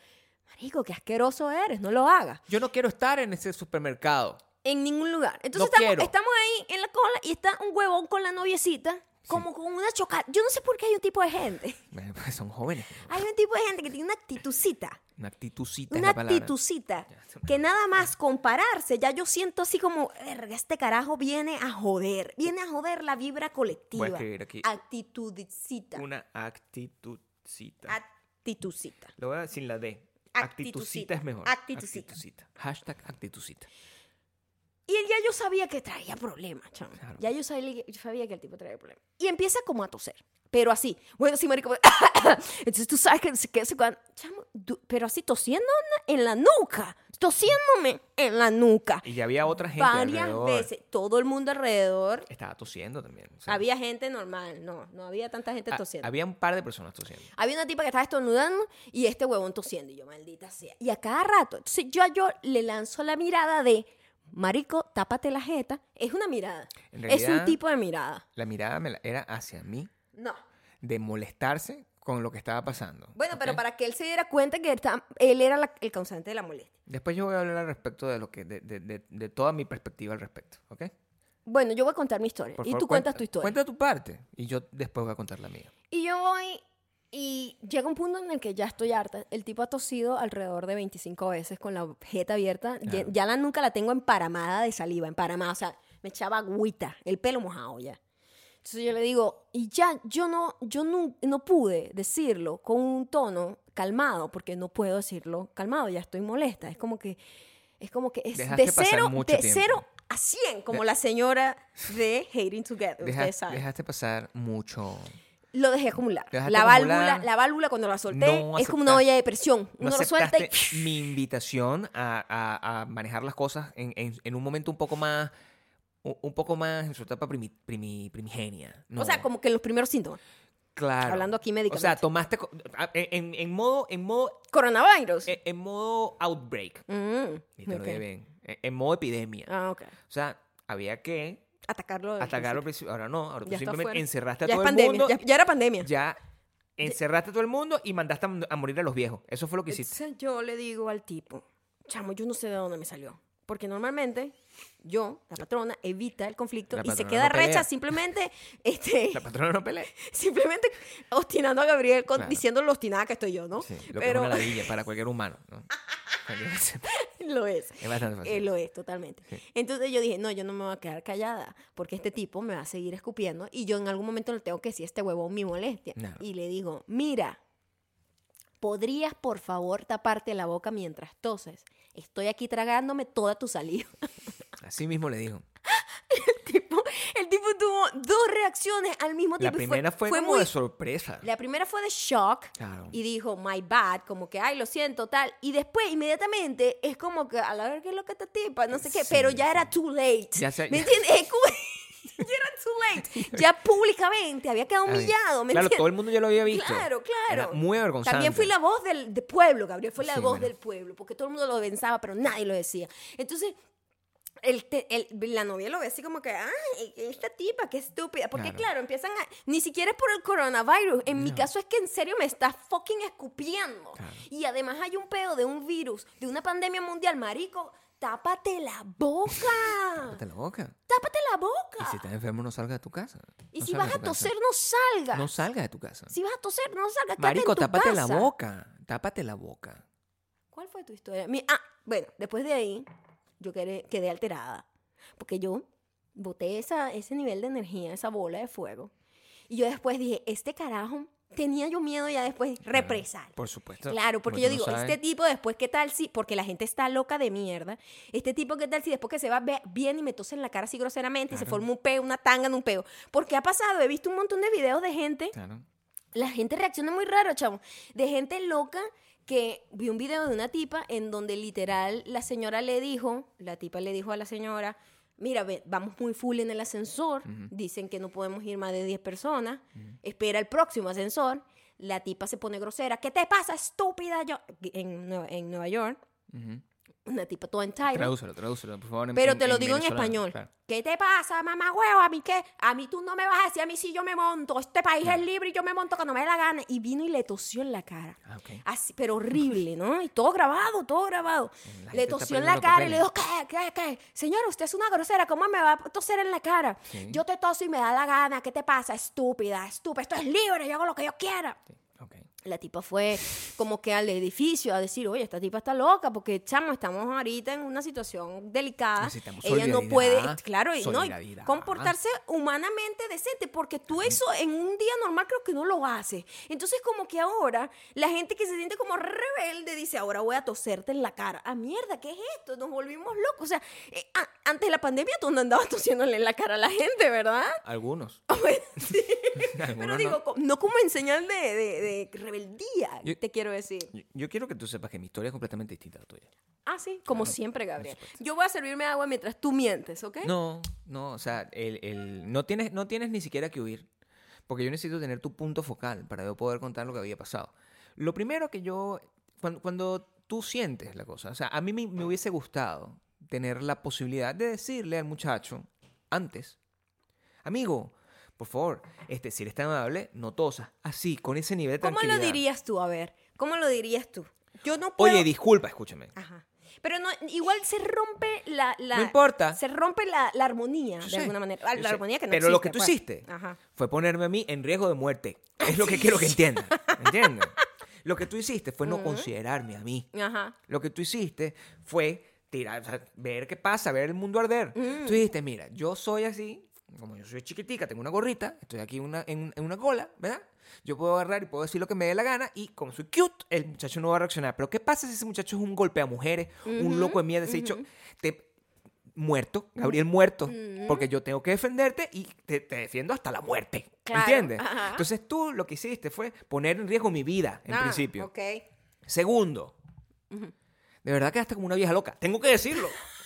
S1: marico, qué asqueroso eres, no lo hagas.
S2: Yo no quiero estar en ese supermercado.
S1: En ningún lugar. Entonces
S2: No
S1: estamos, estamos ahí en la cola y está un huevón con la noviecita, como con una chocada. Yo no sé por qué hay un tipo de gente.
S2: Bueno, pues son jóvenes.
S1: Hay un tipo de gente que tiene una actitucita.
S2: Una actitudcita es
S1: Una actitucita. Que nada más compararse, ya yo siento así como, "Verga, este carajo viene a joder. Viene a joder la vibra colectiva.
S2: Voy a escribir aquí.
S1: Actitudcita.
S2: Una actitudcita.
S1: Actitucita.
S2: Lo voy a sin la D.
S1: Actitucita.
S2: Actitucita es mejor.
S1: Actitucita.
S2: Hashtag actitucita.
S1: Y él ya yo sabía que traía problemas, chamo.
S2: Claro.
S1: Ya yo sabía, yo sabía que el tipo traía problemas. Y empieza como a toser. Pero así. Bueno, sí, marico. Entonces tú sabes que, que se cuando- chamo, du- pero así tosiendo en la nuca. Tosiéndome en la nuca.
S2: Y ya había otra gente
S1: Varias
S2: alrededor.
S1: veces. Todo el mundo alrededor.
S2: Estaba tosiendo también. o sea,
S1: Había gente normal. No, no había tanta gente
S2: ha-
S1: tosiendo.
S2: Había un par de personas tosiendo.
S1: Había una tipa que estaba estornudando y este huevón tosiendo. Y yo, maldita sea. Y a cada rato, entonces yo a yo le lanzo la mirada de, marico, tápate la jeta. Es una mirada.
S2: En
S1: es un
S2: realidad-
S1: tipo de mirada.
S2: La mirada me la- era hacia mí,
S1: No.
S2: de molestarse con lo que estaba pasando.
S1: Bueno, pero
S2: ¿ok?
S1: para que él se diera cuenta que él él era la- el causante de la molestia.
S2: Después yo voy a hablar al respecto de lo que, de, de- de- de toda mi perspectiva al respecto, ¿ok?
S1: Bueno, yo voy a contar mi historia.
S2: Por
S1: y
S2: favor,
S1: tú cuentas
S2: cuenta-
S1: tu historia.
S2: Cuenta tu parte y yo después voy a contar la mía.
S1: Y yo voy y llega un punto en el que ya estoy harta. El tipo ha tosido alrededor de 25 veces con la jeta abierta. Ya,
S2: Claro.
S1: ya la nuca la tengo emparamada de saliva, emparamada. O sea, me echaba agüita, el pelo mojado ya. Entonces yo le digo, y ya, yo no, yo no, no pude decirlo con un tono calmado, porque no puedo decirlo calmado, ya estoy molesta. Es como que, es como que es
S2: Dejaste
S1: de cero, de
S2: tiempo.
S1: cero a 100, como la señora de Hating Together.
S2: Deja-
S1: ustedes saben.
S2: dejaste pasar mucho.
S1: Lo dejé acumular. La
S2: acumular.
S1: válvula, la válvula cuando la solté
S2: No
S1: es como una olla de presión.
S2: No
S1: Uno lo suelta y
S2: mi invitación a, a- a manejar las cosas en, en- en un momento un poco más, un, poco más en su etapa primi- primi- primigenia. No.
S1: O sea, como que los primeros síntomas.
S2: claro.
S1: hablando aquí
S2: O sea,
S1: médicamente.
S2: tomaste en, en modo, en modo,
S1: Coronavirus.
S2: en, modo outbreak.
S1: Mm,
S2: Y te lo
S1: ok.
S2: dije bien. En, en modo epidemia.
S1: Ah, ok.
S2: O sea, había que
S1: Atacarlo.
S2: atacarlo
S1: principio.
S2: Ahora no, ahora tú
S1: Ya
S2: simplemente encerraste a
S1: Ya es
S2: todo el
S1: pandemia.
S2: mundo.
S1: Ya, ya era pandemia.
S2: Ya encerraste a todo el mundo y mandaste a, a morir a los viejos. Eso fue lo que hiciste.
S1: Entonces yo le digo al tipo, chamo, yo no sé de dónde me salió. Porque normalmente yo, la patrona, evita el conflicto y se queda
S2: no
S1: recha simplemente, este,
S2: La patrona no pelea.
S1: simplemente obstinando a Gabriel con,
S2: Claro.
S1: diciendo lo obstinada que estoy yo, ¿no?
S2: Sí, lo que
S1: Pero
S2: es una ladilla para cualquier humano. ¿no?
S1: Lo es.
S2: es bastante fácil.
S1: Eh, lo es, totalmente.
S2: Sí.
S1: Entonces yo dije, no, yo no me voy a quedar callada, porque este tipo me va a seguir escupiendo y yo en algún momento le tengo que decir este huevón mi molestia.
S2: No.
S1: Y le digo, mira, ¿podrías por favor taparte la boca mientras toses? Estoy aquí tragándome toda tu saliva.
S2: Así mismo le dijo.
S1: el, tipo, tuvo dos reacciones al mismo
S2: La
S1: tiempo. y
S2: primera fue, como
S1: muy-
S2: de sorpresa.
S1: La primera fue de shock.
S2: Claro.
S1: Y dijo, my bad, como que, ay, lo siento, tal. Y después, inmediatamente, es como que, a la ver qué es lo que te tipa, no sé qué,
S2: Sí,
S1: pero ya era too late.
S2: Ya se-
S1: ¿Me entiendes? Es como- ya era too late. Ya públicamente había quedado humillado, ¿me
S2: Claro,
S1: entiendes?
S2: todo el mundo ya lo había visto.
S1: Claro, claro.
S2: Era muy avergonzante.
S1: También fui la voz del, del pueblo, Gabriel, fue la
S2: Sí,
S1: voz
S2: bueno.
S1: del pueblo, porque todo el mundo lo pensaba, pero nadie lo decía. Entonces, el te- el- la novia lo ve así como que, ay, esta tipa, qué estúpida. Porque
S2: Claro.
S1: claro, empiezan a, ni siquiera es por el coronavirus, en mi caso es que en serio me está fucking escupiendo.
S2: Claro.
S1: Y además hay un pedo de un virus, de una pandemia mundial, marico, tápate la boca.
S2: Tápate la boca.
S1: tápate la
S2: Y
S1: boca.
S2: si estás enfermo, no salga de tu casa.
S1: Y
S2: No
S1: si vas a
S2: casa.
S1: toser, no salgas.
S2: No salga de tu casa.
S1: Si vas a toser, no salgas.
S2: Marico,
S1: en tu
S2: tápate la boca. Tápate la boca.
S1: ¿Cuál fue tu historia? Mi- ah, bueno, después de ahí, yo quedé, quedé alterada. Porque yo boté esa, ese nivel de energía, esa bola de fuego. Y yo después dije, este carajo, tenía yo miedo ya después, represar.
S2: Por supuesto.
S1: Claro, porque yo
S2: no
S1: digo, este tipo después, ¿qué tal si? Porque la gente está loca de mierda. Este tipo, ¿qué tal si después que se va bien y me tose en la cara así groseramente y se
S2: Claro.
S1: forma un peo, una tanga en un peo? Porque ha pasado, he visto un montón de videos de gente
S2: Claro.
S1: la gente reacciona muy raro, chamo. De gente loca que vi un video de una tipa en donde literal la señora le dijo, la tipa le dijo a la señora, mira, ve, vamos muy full en el ascensor, dicen que no podemos ir más de 10 personas, espera el próximo ascensor, la tipa se pone grosera, ¿qué te pasa, estúpida? Yo, en, Nueva- en Nueva York,
S2: Ujú.
S1: Una tipa toda entitled.
S2: Tradúcelo, tradúcelo, por favor. en-
S1: Pero
S2: en-
S1: te lo
S2: en
S1: digo en español.
S2: claro.
S1: ¿Qué te pasa, mamá huevo? ¿A mí qué? A mí tú no me vas a decir a mí si yo me monto. Este país es libre y yo me monto cuando me dé la gana. Y vino y le tosió en la cara.
S2: Ah.
S1: Así, pero horrible, ¿no? Y todo grabado, todo grabado. Le tosió en la cara y le dijo, ¿qué, qué, qué? Señora, usted es una grosera, ¿cómo me va a toser en la cara?
S2: Sí.
S1: Yo te toso y me da la gana, ¿qué te pasa? Estúpida, estúpida, esto es libre, yo hago lo que yo quiera.
S2: Sí.
S1: La tipa fue como que al edificio a decir, oye, esta tipa está loca porque, chamo, estamos ahorita en una situación delicada.
S2: Necesitamos
S1: Ella no puede, claro, y, no, y comportarse humanamente decente porque tú eso en un día normal creo que no lo haces. Entonces como que ahora la gente que se siente como rebelde dice, ahora voy a toserte en la cara. Ah, mierda, ¿qué es esto? Nos volvimos locos. O sea, eh, a- antes de la pandemia tú no andabas tosiéndole en la cara a la gente, ¿verdad?
S2: Algunos.
S1: Pero
S2: Algunos
S1: digo,
S2: no
S1: como en señal de, de- de rebeldía,
S2: Yo-
S1: te quiero decir.
S2: Yo, yo quiero que tú sepas que mi historia es completamente distinta a la tuya.
S1: Ah, sí, como
S2: Claro,
S1: siempre, Gabriel. Yo voy a servirme agua mientras tú mientes, ¿ok?
S2: No, no, o sea, el, el- no, tienes, no tienes ni siquiera que huir. Porque yo necesito tener tu punto focal para yo poder contar lo que había pasado. Lo primero que yo, cuando, cuando tú sientes la cosa, o sea, a mí me, me hubiese gustado tener la posibilidad de decirle al muchacho antes, amigo, por favor, este, si eres tan amable, no tosas. Así, con ese nivel de
S1: ¿Cómo
S2: tranquilidad.
S1: lo dirías tú? A ver, ¿cómo lo dirías tú? Yo no puedo...
S2: Oye, disculpa, escúchame.
S1: Ajá. Pero no, igual se rompe la... la-
S2: No importa.
S1: Se rompe la, la armonía,
S2: Yo
S1: de
S2: sé,
S1: alguna manera. Ah, La armonía que no
S2: Pero lo
S1: existe,
S2: que tú
S1: pues.
S2: hiciste
S1: Ajá.
S2: fue ponerme a mí en riesgo de muerte. Es lo que quiero que entiendan. ¿Entiendes? Lo que tú hiciste fue no considerarme a mí.
S1: Ajá.
S2: Lo que tú hiciste fue tirar, o sea, ver qué pasa, ver el mundo arder.
S1: Mm.
S2: Tú dijiste, mira, yo soy así, como yo soy chiquitica, tengo una gorrita, estoy aquí una- en, en una cola, ¿verdad? Yo puedo agarrar y puedo decir lo que me dé la gana y como soy cute, el muchacho no va a reaccionar. Pero ¿qué pasa si ese muchacho es un golpe a mujeres, un loco de mierda, ese dicho, te muerto, Gabriel muerto, porque yo tengo que defenderte y te, te defiendo hasta la muerte.
S1: Claro,
S2: ¿Entiendes?
S1: ajá.
S2: Entonces tú lo que hiciste fue poner en riesgo mi vida, en
S1: Ah,
S2: principio.
S1: Ok.
S2: Segundo, de verdad quedaste como una vieja loca. Tengo que decirlo.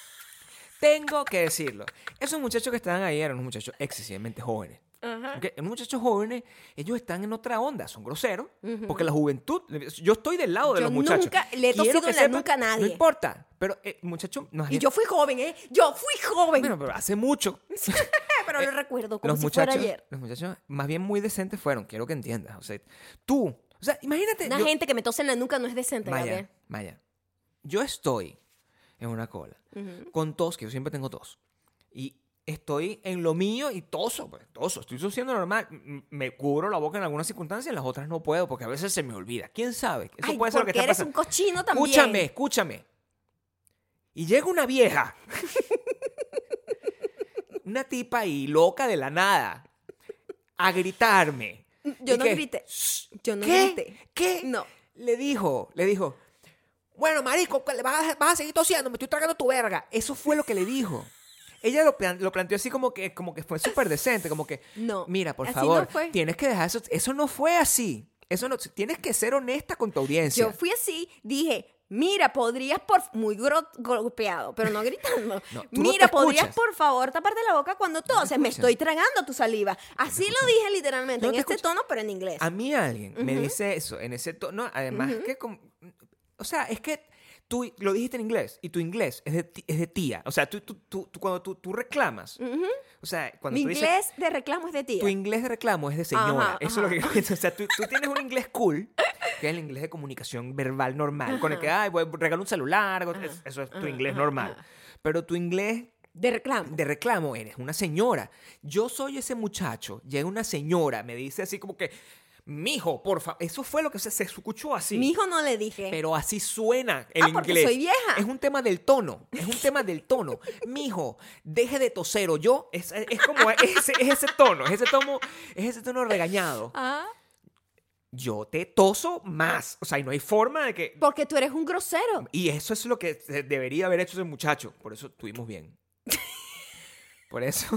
S2: Tengo que decirlo. Esos muchachos que estaban ahí eran unos muchachos excesivamente jóvenes.
S1: Ajá.
S2: ¿ok? Los muchachos jóvenes, ellos están en otra onda, son groseros, porque la juventud, yo estoy del lado de
S1: Yo
S2: los muchachos.
S1: nunca le he
S2: Quiero
S1: tosido
S2: que
S1: en la
S2: sepan-
S1: nuca a nadie.
S2: No importa, pero el muchacho nos
S1: Y yo fui joven, ¿eh? Yo fui joven.
S2: bueno, pero hace mucho.
S1: pero lo recuerdo como
S2: los
S1: si
S2: muchachos,
S1: fuera ayer.
S2: los muchachos más bien muy decentes fueron, quiero que entiendas. O sea, tú, o sea, imagínate.
S1: Una
S2: yo-
S1: gente que me tose en la nuca no es decente,
S2: Maya,
S1: Gabriel.
S2: Maya, yo estoy en una cola.
S1: Ujú.
S2: Con tos, que yo siempre tengo tos. Y estoy en lo mío y toso, pues, toso. Estoy tosiendo normal. Me cubro la boca en algunas circunstancias, en las otras no puedo, porque a veces se me olvida. ¿Quién sabe? Eso
S1: Ay,
S2: puede ser lo que está
S1: eres
S2: pasando.
S1: un cochino también.
S2: Escúchame, escúchame. Y llega una vieja. una tipa ahí, loca de la nada. A gritarme.
S1: Yo
S2: Y
S1: no
S2: que,
S1: grité.
S2: "Shh,
S1: Yo no
S2: ¿Qué?
S1: grité.
S2: ¿Qué?
S1: No.
S2: Le dijo, le dijo. Bueno, marico, ¿le vas a, vas a seguir tosiendo, me estoy tragando tu verga. Eso fue lo que le dijo. Ella lo, plan- lo planteó así como que, como que fue súper decente, como que,
S1: No.
S2: mira, por favor,
S1: no
S2: tienes que dejar eso. Eso no fue así. Eso no, tienes que ser honesta con tu audiencia.
S1: Yo fui así, dije, mira, podrías por... Muy golpeado, pero no gritando.
S2: No,
S1: mira, podrías
S2: escuchas.
S1: por favor taparte la boca cuando toses. Me estoy tragando tu saliva. Así lo dije literalmente, en
S2: te
S1: este
S2: escuchas.
S1: tono, pero en inglés.
S2: A mí alguien me
S1: Ujú.
S2: dice eso, en ese tono, además que, como- o sea, es que tú lo dijiste en inglés y tu inglés es de, es de tía. O sea, tú, tú, tú- tú- cuando tú, tú reclamas, o sea, cuando
S1: Mi
S2: tú dices,
S1: inglés de reclamo es de tía.
S2: tu inglés de reclamo es de señora.
S1: Ajá,
S2: Eso es lo que. O sea, tú, tienes un inglés cool, que es el inglés de comunicación verbal normal, con el que, ay, voy, regalo un celular, eso es tu inglés normal. Pero tu inglés
S1: De reclamo.
S2: de reclamo eres una señora. Yo soy ese muchacho, llega una señora, me dice así como que, mijo, por favor, eso fue lo que se, se escuchó así.
S1: Mi hijo no le dije.
S2: Pero así suena el
S1: Ah, porque
S2: inglés.
S1: soy vieja.
S2: Es un tema del tono. Es un tema del tono. Mijo, deje de tosero. Yo, es, es como ese, es ese tono, es ese tono, es ese tono regañado.
S1: Ah,
S2: Yo te toso más. O sea, y no hay forma de que.
S1: porque tú eres un grosero.
S2: Y eso es lo que debería haber hecho ese muchacho. Por eso estuvimos bien. Por eso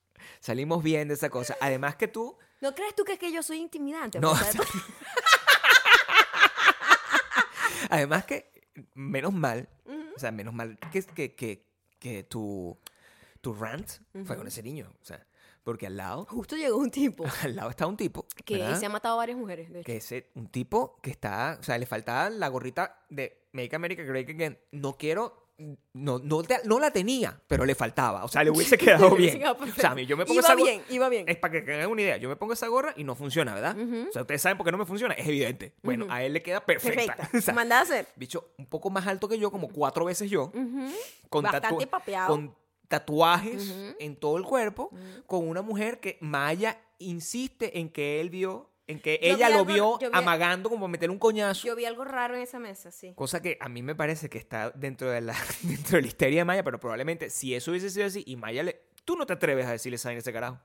S2: salimos bien de esa cosa. Además que tú.
S1: ¿No crees tú que, es que yo soy intimidante?
S2: No, Además que, menos mal, o sea, menos mal que, que, que, que tu, tu rant fue con ese niño. O sea, porque al lado,
S1: Justo llegó un tipo
S2: al lado está un tipo.
S1: que
S2: ¿verdad?
S1: se ha matado a varias mujeres. de hecho.
S2: Que ese, un tipo que está, o sea, le faltaba la gorrita de Make America Great Again. No quiero, no, no, te- no la tenía, pero le faltaba. O sea, le hubiese quedado bien. O sea, a mí yo me pongo
S1: Iba
S2: esa gorra.
S1: bien, iba bien.
S2: Es para que tengan una idea. Yo me pongo esa gorra y no funciona, ¿verdad? O sea, ustedes saben por qué no me funciona. Es evidente. Bueno, a él le queda perfecta.
S1: Perfecta.
S2: O sea,
S1: a hacer.
S2: bicho un poco más alto que yo, como cuatro veces yo. Con,
S1: Bastante papeado.
S2: con tatuajes en todo el cuerpo. Con una mujer que Maya insiste en que él vio, en que
S1: Yo
S2: ella
S1: vi
S2: lo
S1: algo-
S2: vio
S1: vi-
S2: amagando como meterle un coñazo.
S1: Yo vi algo raro en esa mesa, sí.
S2: Cosa que a mí me parece que está dentro de la, dentro de la histeria de Maya, pero probablemente si eso hubiese sido así y Maya le... Tú no te atreves a decirle esa en ese carajo.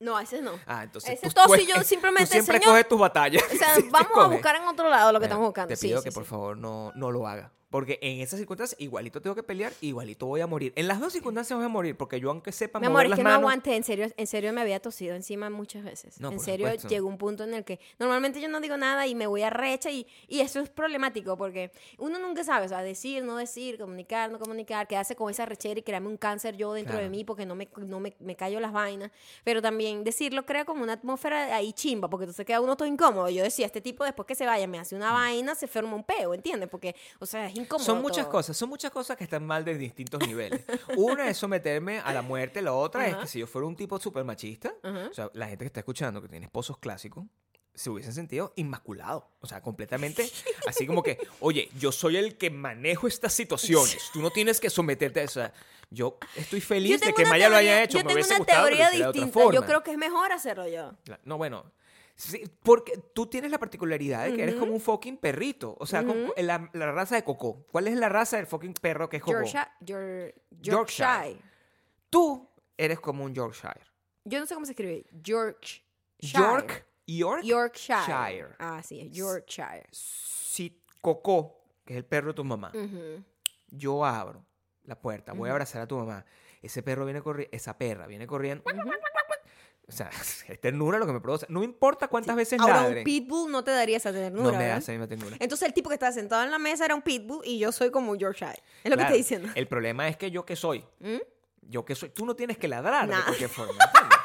S1: No, ese no.
S2: Ah, entonces
S1: Ese
S2: tú, tú
S1: y
S2: es-
S1: yo
S2: tú
S1: simplemente,
S2: siempre
S1: señor,
S2: coges tus batallas.
S1: O sea,
S2: Sí, te
S1: vamos a
S2: coges.
S1: buscar en otro lado lo que
S2: Bueno,
S1: estamos buscando.
S2: Te
S1: Sí,
S2: pido
S1: sí,
S2: que
S1: sí.
S2: por favor no, no lo haga. Porque en esas circunstancias igualito tengo que pelear, igualito voy a morir. En las dos circunstancias voy a morir, porque yo aunque sepa
S1: Mi
S2: mover
S1: amor, es
S2: las
S1: que no
S2: manos...
S1: aguanté, en serio, en serio me había tosido encima muchas veces.
S2: No,
S1: en serio,
S2: supuesto.
S1: llegó un punto en el que normalmente yo no digo nada y me voy a recha y, y eso es problemático porque uno nunca sabe, o sea, decir, no decir, comunicar, no comunicar, quedarse con esa rechera y crearme un cáncer yo dentro de
S2: Claro.
S1: mí porque no me, no me, me callo las vainas. Pero también decirlo crea como una atmósfera ahí chimba porque entonces queda uno todo incómodo. Yo decía, este tipo después que se vaya me hace una vaina, se forma un peo, ¿entiendes? Porque, o sea, incómodo.
S2: Son muchas
S1: todo.
S2: cosas, son muchas cosas que están mal de distintos niveles. Una es someterme a la muerte, la otra es que si yo fuera un tipo súper machista,
S1: Ajá.
S2: o sea, la gente que está escuchando que tiene esposos clásicos, se hubiesen sentido inmaculado. O sea, completamente así como que, oye, yo soy el que manejo estas situaciones. Tú no tienes que someterte a sea, yo estoy feliz
S1: Yo
S2: de que Maya lo haya hecho.
S1: Yo
S2: Me
S1: tengo
S2: hubiese
S1: una
S2: gustado
S1: teoría distinta. Yo creo que es mejor hacerlo yo.
S2: No, bueno. Sí, porque tú tienes la particularidad de que eres como un fucking perrito. O sea, con- la, la raza de Coco. ¿Cuál es la raza del fucking perro que es Coco?
S1: Yorkshire. Yor-
S2: Yorkshire.
S1: Yorkshire.
S2: Tú eres como un Yorkshire.
S1: Yo no sé cómo se escribe. Yorkshire.
S2: York, York,
S1: Yorkshire.
S2: Shire.
S1: Ah, sí, es Yorkshire.
S2: si Coco, que es el perro de tu mamá, yo abro la puerta, voy a abrazar a tu mamá, ese perro viene corriendo, esa perra viene corriendo. O sea, es ternura lo que me produce. No importa cuántas veces
S1: Ahora, un pitbull no te daría esa ternura.
S2: no me da
S1: ¿verdad?
S2: esa misma ternura.
S1: Entonces, el tipo que estaba sentado en la mesa era un pitbull y yo soy como un Yorkshire. Es lo
S2: Claro,
S1: que estoy diciendo.
S2: El problema es que yo que soy,
S1: ¿Mm?
S2: yo que soy, tú no tienes que ladrar de
S1: Nah.
S2: cualquier forma. ¿entiendes?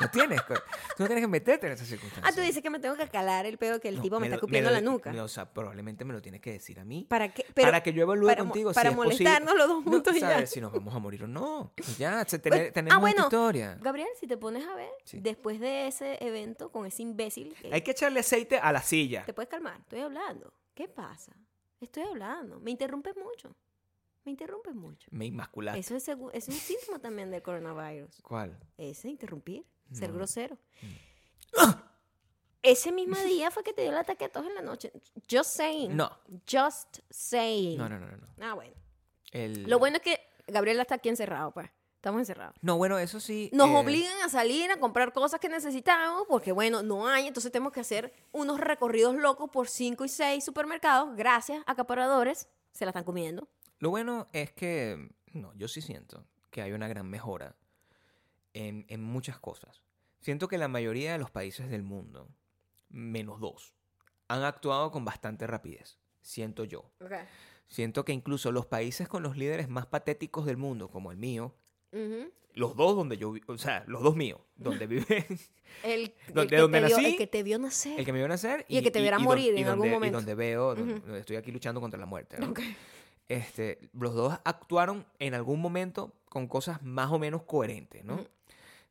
S2: No tienes, tú no tienes que meterte en esas circunstancias.
S1: Ah, tú dices que me tengo que calar el pedo que el
S2: No,
S1: tipo me, está
S2: lo-
S1: cupiendo
S2: lo-
S1: la nuca.
S2: no, o sea, probablemente me lo tienes que decir a mí.
S1: ¿Para qué?
S2: para que yo evalúe
S1: para
S2: contigo
S1: para
S2: si es posible.
S1: molestarnos los dos
S2: No,
S1: juntos y ya.
S2: saber si nos vamos a morir o no. Y ya, se- tener,
S1: Pues,
S2: tenemos
S1: ah, bueno,
S2: esta historia.
S1: Gabriel, si te pones a ver,
S2: Sí.
S1: después de ese evento con ese imbécil, que-
S2: Hay que echarle aceite a la silla.
S1: te puedes calmar. Estoy hablando. ¿Qué pasa? Estoy hablando. Me interrumpes mucho. Me interrumpes mucho.
S2: Me inmasculaste.
S1: Eso es, es un síntoma también del coronavirus.
S2: ¿Cuál?
S1: Ese, interrumpir, ser
S2: No.
S1: grosero. Ese mismo día fue que te dio el ataque a todos en la noche. Just saying.
S2: No.
S1: Just saying.
S2: No, no, no, no.
S1: Ah, bueno.
S2: El-
S1: Lo bueno es que Gabriela está aquí encerrado, pues. Estamos encerrados.
S2: No, bueno, eso sí.
S1: Nos
S2: eh,
S1: obligan a salir a comprar cosas que necesitamos porque, bueno, no hay. Entonces tenemos que hacer unos recorridos locos por cinco y seis supermercados. Gracias, acaparadores. Se la están comiendo.
S2: Lo bueno es que, no, yo sí siento que hay una gran mejora en, en muchas cosas. Siento que la mayoría de los países del mundo, menos dos, han actuado con bastante rapidez. Siento yo. Siento que incluso los países con los líderes más patéticos del mundo, como el mío, los dos donde yo, o sea, los dos míos, donde vive
S1: El,
S2: Donde-
S1: el que
S2: donde
S1: te vio,
S2: nací,
S1: el que te vio nacer.
S2: el que me vio nacer
S1: Y el que te viera
S2: don-
S1: morir en
S2: donde-
S1: algún momento.
S2: Y donde veo, donde-
S1: Ujú.
S2: donde estoy aquí luchando contra la muerte. ¿no?
S1: Ok.
S2: este, los dos actuaron en algún momento con cosas más o menos coherentes, ¿no?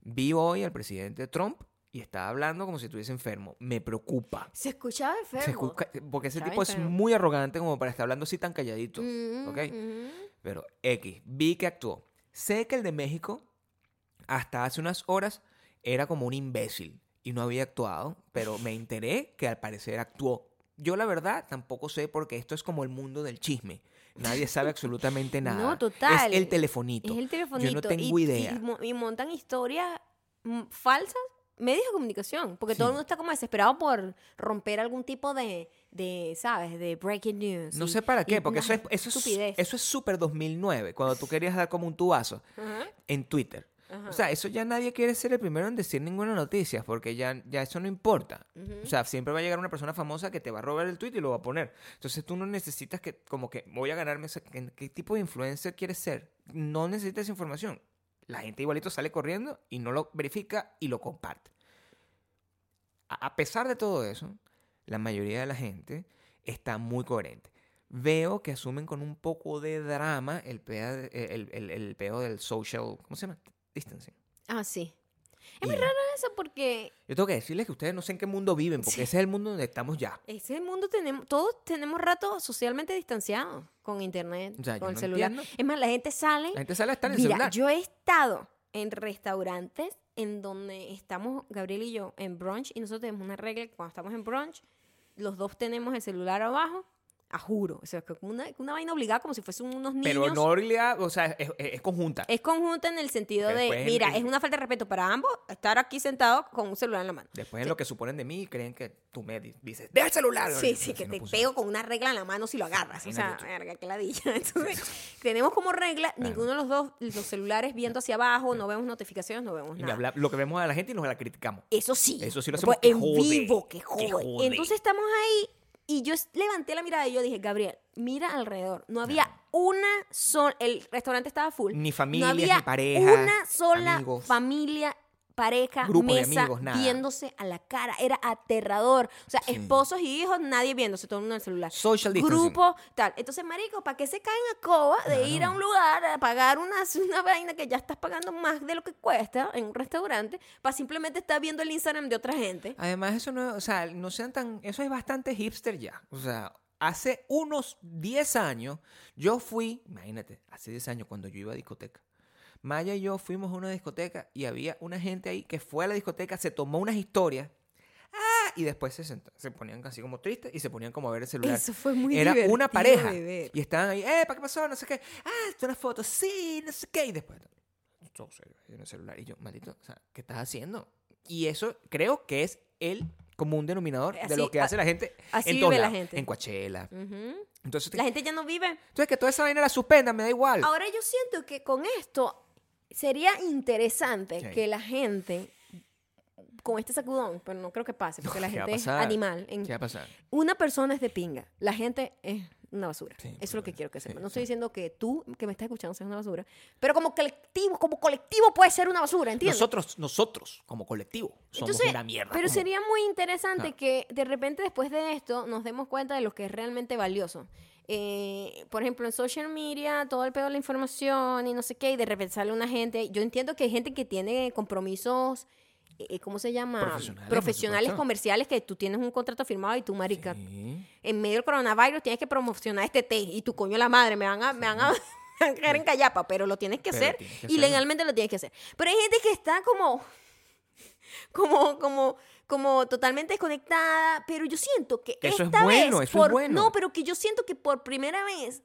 S2: Vi hoy al presidente Trump y estaba hablando como si estuviese enfermo. Me preocupa.
S1: Se escuchaba enfermo.
S2: Se escucha- porque ese
S1: Estaba
S2: tipo es
S1: enfermo.
S2: muy arrogante como para estar hablando así tan calladito.
S1: Mm,
S2: ¿ok?
S1: ujú.
S2: Pero X, vi que actuó. Sé que el de México, hasta hace unas horas, era como un imbécil y no había actuado, pero me enteré que al parecer actuó. Yo la verdad tampoco sé porque esto es como el mundo del chisme. Nadie sabe absolutamente nada.
S1: No, total.
S2: Es el telefonito.
S1: Es el telefonito.
S2: Yo no tengo
S1: y,
S2: idea.
S1: Y, mo- y montan historias mm, falsas, medios de comunicación, porque todo el mundo está como desesperado por romper algún tipo de, de ¿sabes? De breaking news.
S2: No
S1: y-
S2: sé para qué, porque eso es, eso es, eso es súper 2009, cuando tú querías dar como un tubazo en Twitter.
S1: Ajá.
S2: O sea, eso ya nadie quiere ser el primero en decir ninguna noticia, porque ya, ya eso no importa. O sea, siempre va a llegar una persona famosa que te va a robar el tweet y lo va a poner. Entonces tú no necesitas que, como que, voy a ganarme, ese- ¿qué, tipo de influencer quieres ser? No necesitas información. La gente igualito sale corriendo y no lo verifica y lo comparte. A, a pesar de todo eso, la mayoría de la gente está muy coherente. Veo que asumen con un poco de drama el peo, el, el- el peo del social, ¿cómo se llama? Distancing.
S1: Ah, sí. Es muy raro eso porque
S2: Yo tengo que decirles que ustedes no sé en qué mundo viven, porque
S1: Sí.
S2: ese es el mundo donde estamos ya.
S1: ese mundo tenemos, todos tenemos rato socialmente distanciados con internet,
S2: O sea, yo
S1: con el
S2: no
S1: celular.
S2: entiendo.
S1: Es más, la gente sale
S2: La gente sale a estar en el
S1: Mira,
S2: celular.
S1: yo he estado en restaurantes en donde estamos, Gabriel y yo, en brunch, y nosotros tenemos una regla que cuando estamos en brunch, los dos tenemos el celular abajo, a juro. O sea, que como una, una vaina obligada como si fuesen unos niños.
S2: Pero no realidad, o sea, es, es- es conjunta.
S1: Es conjunta en el sentido
S2: Pero
S1: de, mira,
S2: en-
S1: es una falta de respeto para ambos estar aquí sentados con un celular en la mano.
S2: Después en lo que suponen de mí, creen que tú me di- dices, deja el celular.
S1: Sí, sí, que te pego con una regla en la mano si lo agarras. O sea, verga, qué ladilla. Entonces, tenemos como regla, ninguno de los dos, los celulares viendo hacia abajo, no vemos notificaciones, no vemos
S2: Y
S1: nada.
S2: habla- lo que vemos a la gente y nos la criticamos.
S1: Eso sí.
S2: Eso sí lo
S1: Pues
S2: hacemos que
S1: en
S2: jode,
S1: vivo, que
S2: que
S1: jode.
S2: jode.
S1: Entonces estamos ahí y yo levanté la mirada y yo dije, Gabriel, mira alrededor. No había una sola, el restaurante estaba full.
S2: Ni
S1: no había
S2: ni parejas,
S1: una sola
S2: amigos.
S1: familia, pareja,
S2: Grupo
S1: mesa,
S2: amigos,
S1: viéndose a la cara. Era aterrador. O sea,
S2: Sí.
S1: esposos y hijos, nadie viéndose, todo el mundo en el celular.
S2: Social distancing.
S1: Grupo, tal. Entonces, marico, ¿para qué se caen a coba de ir a un lugar a pagar una, una vaina que ya estás pagando más de lo que cuesta en un restaurante para simplemente estar viendo el Instagram de otra gente?
S2: Además, eso no, o sea, no sean tan, eso es bastante hipster ya. O sea, hace unos 10 años, yo fui, imagínate, hace 10 años cuando yo iba a discoteca. Maya y yo fuimos a una discoteca y había una gente ahí que fue a la discoteca, se tomó unas historias, ah, y después se, senta- se ponían así como tristes y se ponían como a ver el celular.
S1: Eso fue muy
S2: Era
S1: divertido
S2: una pareja.
S1: de ver.
S2: Y estaban ahí, eh, ¿para qué pasó? No sé qué. Ah, esto es una foto, sí, no sé qué. Y después, todo serio, en el celular. Y yo, maldito, o sea, ¿qué estás haciendo? Y eso creo que es el común denominador de
S1: Así-
S2: lo que hace la gente
S1: así
S2: en
S1: vive
S2: todos
S1: la
S2: lados.
S1: gente.
S2: En Coachella.
S1: Ujú.
S2: Entonces,
S1: La gente ya no vive.
S2: entonces, que toda esa vaina la suspendan, me da igual.
S1: Ahora yo siento que con esto sería interesante
S2: Sí.
S1: que la gente, con este sacudón, pero no creo que pase, porque la
S2: ¿qué va a
S1: gente es animal. en-
S2: ¿Qué va a pasar?
S1: una persona es de pinga, la gente es una basura.
S2: Sí,
S1: Eso es lo que quiero que
S2: sí,
S1: sepa. No
S2: sí.
S1: estoy diciendo que tú, que me estás escuchando, seas una basura, pero como colectivo, como colectivo puede ser una basura, ¿entiendes?
S2: Nosotros, nosotros, como colectivo, somos
S1: Entonces,
S2: una mierda.
S1: Pero
S2: como-
S1: sería muy interesante
S2: Ah.
S1: que de repente después de esto nos demos cuenta de lo que es realmente valioso. Eh, por ejemplo, en social media, todo el pedo de la información y no sé qué, y de repente sale una gente. Yo entiendo que hay gente que tiene compromisos, eh, ¿cómo se llama?
S2: Profesionales,
S1: comerciales, que tú tienes un contrato firmado y tú, marica,
S2: Sí.
S1: en medio del coronavirus tienes que promocionar este té y tu coño la madre, me van a, me van a, caer en callapa, pero lo tienes que
S2: Pero
S1: hacer
S2: tienes que
S1: y
S2: hacerlo.
S1: legalmente lo tienes que hacer. Pero hay gente que está como, como, como, como totalmente desconectada, pero yo siento que,
S2: Que eso es
S1: esta
S2: bueno,
S1: vez,
S2: eso es
S1: por-
S2: bueno.
S1: no, pero que yo siento que por primera vez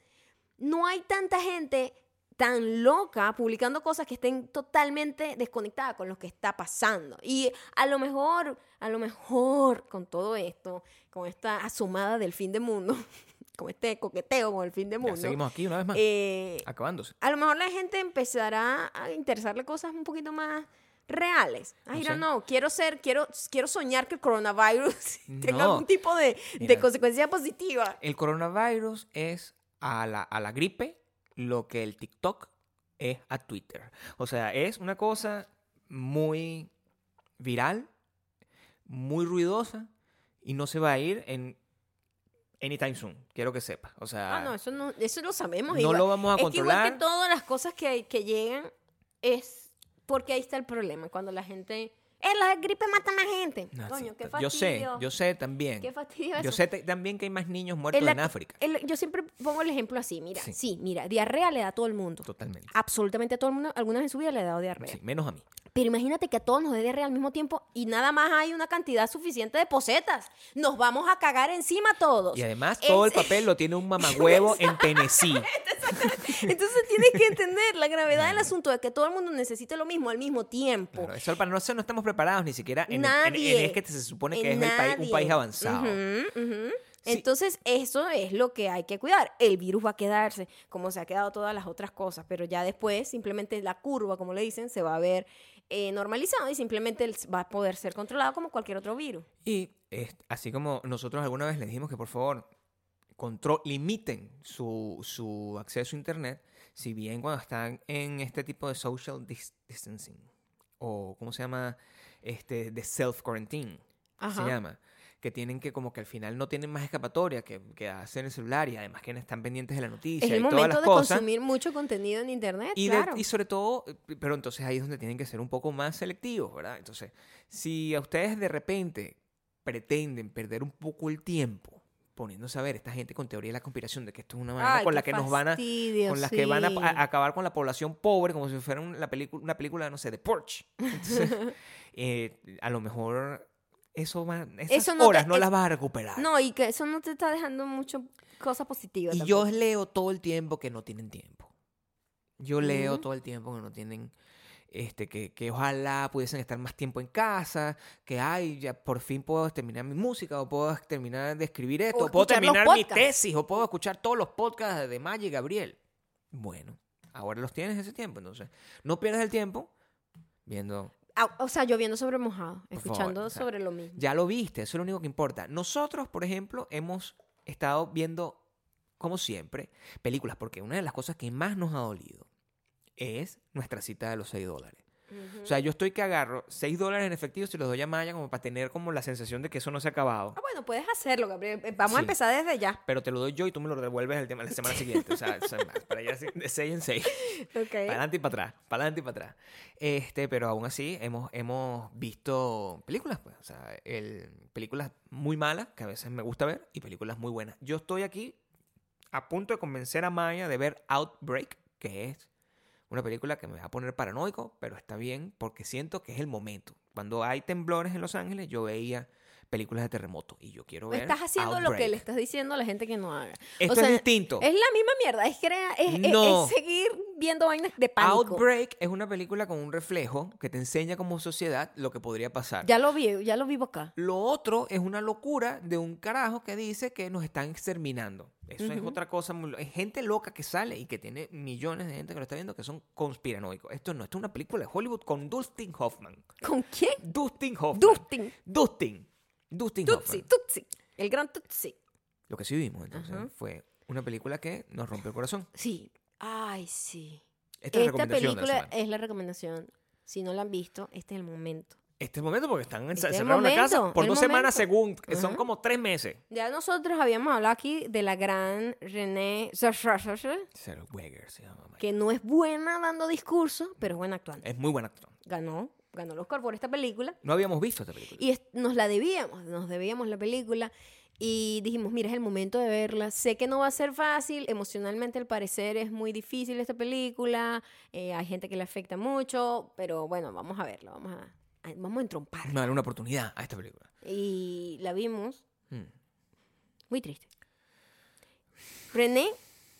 S1: no hay tanta gente tan loca publicando cosas que estén totalmente desconectadas con lo que está pasando. Y a lo mejor, a lo mejor con todo esto, con esta asomada del fin del mundo, con este coqueteo con el fin del
S2: Ya
S1: mundo,
S2: seguimos aquí una vez más.
S1: eh,
S2: acabándose.
S1: a lo mejor la gente empezará a interesarle cosas un poquito más reales. Ay,
S2: No
S1: no, quiero ser, quiero, quiero soñar que el coronavirus tenga algún tipo de, de consecuencia positiva.
S2: El coronavirus es a la, a la gripe lo que el TikTok es a Twitter. O sea, es una cosa muy viral, muy ruidosa y no se va a ir en anytime soon. Quiero que sepa. O sea,
S1: Ah, no, eso no, eso lo sabemos.
S2: no
S1: igual.
S2: lo vamos a
S1: es que igual
S2: controlar.
S1: que todas las cosas que, que llegan es porque ahí está el problema. Cuando la gente... ¡Eh, la gripe mata a más gente!
S2: No,
S1: Coño,
S2: sí,
S1: qué
S2: yo sé,
S1: fastidio.
S2: yo sé también.
S1: Qué fastidio
S2: Yo sé también que hay más niños muertos
S1: El-
S2: en África.
S1: el- yo siempre pongo el ejemplo así, mira,
S2: Sí.
S1: sí. mira, diarrea le da a todo el mundo.
S2: Totalmente.
S1: Absolutamente a todo el mundo, alguna vez en su vida le ha dado diarrea.
S2: Sí, menos a mí.
S1: Pero imagínate que a todos nos dé diarrea al mismo tiempo y nada más hay una cantidad suficiente de posetas. Nos vamos a cagar encima todos.
S2: Y además todo el papel lo tiene un mamagüevo en Tennessee.
S1: Entonces tienes que entender la gravedad del asunto de que todo el mundo necesite lo mismo al mismo tiempo.
S2: Claro, eso para nosotros no estamos preparados ni siquiera en, en- en-
S1: Nadie.
S2: en este se supone que es el país- un país avanzado. Sí.
S1: Entonces, eso es lo que hay que cuidar. El virus va a quedarse, como se ha quedado todas las otras cosas, pero ya después, simplemente la curva, como le dicen, se va a ver eh, normalizado y simplemente va a poder ser controlado como cualquier otro virus.
S2: Y es- así como nosotros alguna vez les dijimos que por favor control, limiten su, su acceso a internet, si bien cuando están en este tipo de social dis- distancing o cómo se llama este de self quarantine
S1: Ajá.
S2: se llama que tienen que como que al final no tienen más escapatoria que, que hacer el celular y además que están pendientes de la noticia
S1: Es el
S2: y todas
S1: momento
S2: las
S1: de
S2: cosas
S1: consumir mucho contenido en internet,
S2: y, de- y sobre todo, eh, pero entonces ahí es donde tienen que ser un poco más selectivos, ¿verdad? Entonces, si a ustedes de repente pretenden perder un poco el tiempo poniéndose a ver esta gente con teoría de la conspiración de que esto es una
S1: Ay,
S2: con la que nos van a con la que van a, acabar con la población pobre como si fuera un- la película una película no sé de Porch Entonces, eh, a lo mejor eso va, esas
S1: Eso no te-
S2: horas no
S1: es-
S2: las vas a recuperar
S1: No, y que eso no te está dejando mucho cosas positivas.
S2: y yo leo todo el tiempo que no tienen tiempo. Yo leo todo el tiempo que no tienen, este, que, que ojalá pudiesen estar más tiempo en casa, que ay, ya por fin puedo terminar mi música, o puedo terminar de escribir esto,
S1: O
S2: o puedo terminar mi tesis, o puedo escuchar todos los podcasts de Maggie y Gabriel. Bueno, ahora los tienes ese tiempo, entonces no pierdas el tiempo viendo
S1: Ah, o sea, lloviendo sobre mojado,
S2: Por
S1: escuchando
S2: favor, o sea,
S1: sobre lo mismo.
S2: ya lo viste, eso es lo único que importa. Nosotros, por ejemplo, hemos estado viendo, como siempre, películas, porque una de las cosas que más nos ha dolido es nuestra cita de los 6 dólares. O sea, yo estoy que agarro 6 dólares en efectivo se los doy a Maya como para tener como la sensación de que eso no se ha acabado.
S1: Ah, bueno, puedes hacerlo, Gabriel. Eh, Vamos a empezar desde ya.
S2: Pero te lo doy yo y tú me lo devuelves el tema la semana siguiente. O sea, para allá de 6 en 6.
S1: Ok.
S2: Para adelante y para atrás, para adelante y para atrás. Este, pero aún así hemos, hemos visto películas, pues, o sea, el, películas muy malas que a veces me gusta ver y películas muy buenas. Yo estoy aquí a punto de convencer a Maya de ver Outbreak, que es una película que me va a poner paranoico, pero está bien porque siento que es el momento. Cuando hay temblores en Los Ángeles, yo veía películas de terremoto y yo quiero ver
S1: Estás haciendo lo que le estás diciendo a la gente que no haga.
S2: Esto
S1: o sea,
S2: es distinto.
S1: Es la misma mierda, es, crea- es, es-
S2: No.
S1: es seguir viendo vainas de pánico.
S2: Outbreak es una película con un reflejo que te enseña como sociedad lo que podría pasar.
S1: Ya lo vi, ya lo vivo acá.
S2: Lo otro es una locura de un carajo que dice que nos están exterminando. Eso es otra cosa. Hay gente loca que sale y que tiene millones de gente que lo está viendo que son conspiranoicos. Esto no, esto es una película de Hollywood con Dustin Hoffman.
S1: ¿Con quién?
S2: Dustin Hoffman.
S1: Dustin.
S2: Dustin. Dustin
S1: Tutsi,
S2: Hoffman.
S1: Tutsi. El gran Tutsi.
S2: Lo que sí vimos entonces
S1: Ajá.
S2: fue una película que nos rompió el corazón.
S1: Sí. Ay, sí.
S2: Esta es la
S1: Esta
S2: recomendación de la
S1: película
S2: semana.
S1: es la recomendación. Si no la han visto, este es el momento.
S2: Este es el momento porque están
S1: Este es el
S2: encerrados en la casa
S1: momento,
S2: por
S1: el
S2: dos semanas según. que Son
S1: Ajá.
S2: como tres meses.
S1: Ya nosotros habíamos hablado aquí de la gran René
S2: Sarah Weger se llama.
S1: que no es buena dando discursos, pero es buena actuando.
S2: Es muy buena actor.
S1: Ganó, ganó el Oscar por esta película
S2: No habíamos visto esta película.
S1: y es- nos la debíamos, nos debíamos la película. Y dijimos, mira, es el momento de verla. Sé que no va a ser fácil, emocionalmente al parecer es muy difícil esta película, eh, hay gente que le afecta mucho, pero bueno, vamos a verla, vamos a, a- vamos a entrompar.
S2: Vamos a darle una oportunidad a esta película.
S1: Y la vimos,
S2: Mm.
S1: muy triste. René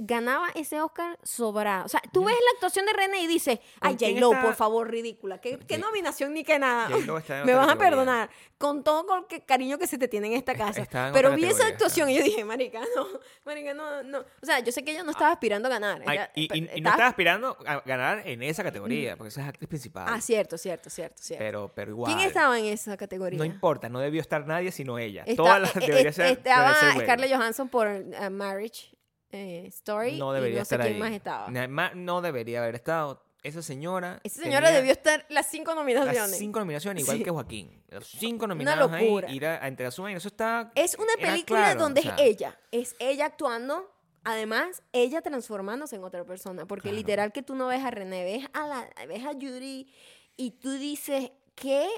S1: ganaba ese Oscar sobrado. O sea, tú ves la actuación de René y dices, ay,
S2: ¿Con quién
S1: J-Lo,
S2: está?
S1: por favor, ridícula. ¿Qué, qué nominación ni qué nada? Me vas a perdonar. Con todo con que cariño que se te tiene en esta casa.
S2: en
S1: Pero vi esa actuación
S2: está.
S1: y yo dije, marica, no, marica, no, no. O sea, yo sé que ella no estaba aspirando a ganar.
S2: Ay,
S1: ella-
S2: y, y-
S1: pero
S2: y no
S1: estaba-
S2: estaba aspirando a ganar en esa categoría, porque esa es actriz principal.
S1: Ah, cierto, cierto, cierto, cierto.
S2: pero, pero igual.
S1: ¿Quién estaba en esa categoría?
S2: No importa, no debió estar nadie sino ella.
S1: Está-
S2: Todas las
S1: eh, eh,
S2: debería ser.
S1: Estaba
S2: debería ser güey.
S1: Scarlett Johansson por eh, Marriage eh, Story.
S2: No
S1: y
S2: debería
S1: no sé
S2: estar
S1: quién
S2: ahí.
S1: más estaba.
S2: No debería haber estado. Esa señora.
S1: Esa señora
S2: tenía
S1: debió estar las cinco nominaciones.
S2: Las cinco nominaciones, igual
S1: Sí.
S2: que Joaquín. Los cinco nominados
S1: locura.
S2: ahí, ir a, a entregar su vaina. Eso está.
S1: Es una película
S2: claro,
S1: donde
S2: o sea,
S1: es ella. Es ella actuando. Además, ella transformándose en otra persona. Porque
S2: Claro.
S1: literal que tú no ves a René, ves a, la, ves a Judy y tú dices, ¿qué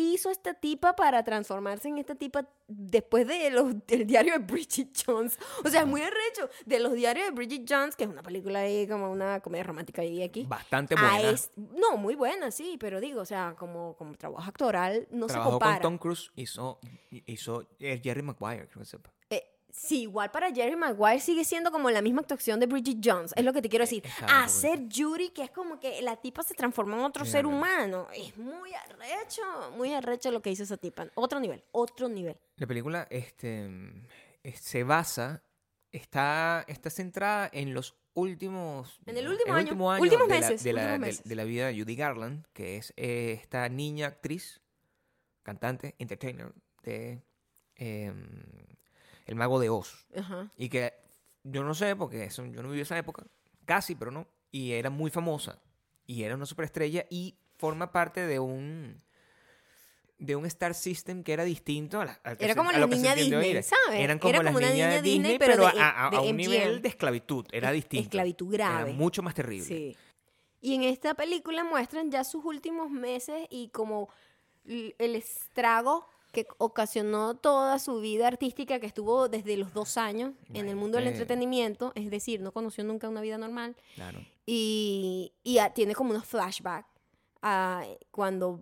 S1: hizo esta tipa para transformarse en esta tipa después de los, del diario de Bridget Jones? O sea, es muy arrecho. De los diarios de Bridget Jones, que es una película ahí como una comedia romántica ahí aquí.
S2: Bastante buena.
S1: es- no, muy buena, sí, pero digo, o sea, como, como trabajo actoral no se
S2: Trabajó
S1: compara.
S2: con Tom Cruise, hizo, hizo eh, Jerry Maguire, creo que sepa.
S1: Eh, sí, igual para Jerry Maguire sigue siendo como la misma actuación de Bridget Jones. Es lo que te quiero decir.
S2: Exacto, porque-
S1: Hacer Judy, que es como que la tipa se transformó en otro ser humano. Es muy arrecho, muy arrecho lo que hizo esa tipa. Otro nivel, otro nivel.
S2: La película este, eh, se basa, está, está centrada en los últimos...
S1: En el último año,
S2: último año
S1: últimos
S2: de la-
S1: meses,
S2: de la, de- la vida de Judy Garland, que es eh, esta niña actriz, cantante, entertainer de eh, El Mago de Oz.
S1: Ajá.
S2: Y que yo no sé, porque eso, yo no viví esa época, casi, pero no. Y era muy famosa. Y era una superestrella y forma parte de un de un Star System que era distinto a, la, que
S1: Era como
S2: a
S1: la niña Disney. ¿sabes?
S2: Eran como
S1: Era
S2: las
S1: como una
S2: niñas
S1: niña
S2: Disney,
S1: Disney,
S2: pero, a,
S1: de-
S2: a- a un
S1: MGM.
S2: nivel de esclavitud. Era distinto.
S1: esclavitud
S2: Era
S1: grave.
S2: mucho más terrible.
S1: Sí. Y en esta película muestran ya sus últimos meses y como el estrago que ocasionó toda su vida artística que estuvo desde los dos años en el mundo del
S2: Imagínate.
S1: entretenimiento, es decir, no conoció nunca una vida normal
S2: Claro.
S1: y, y ah, tiene como unos flashbacks a cuando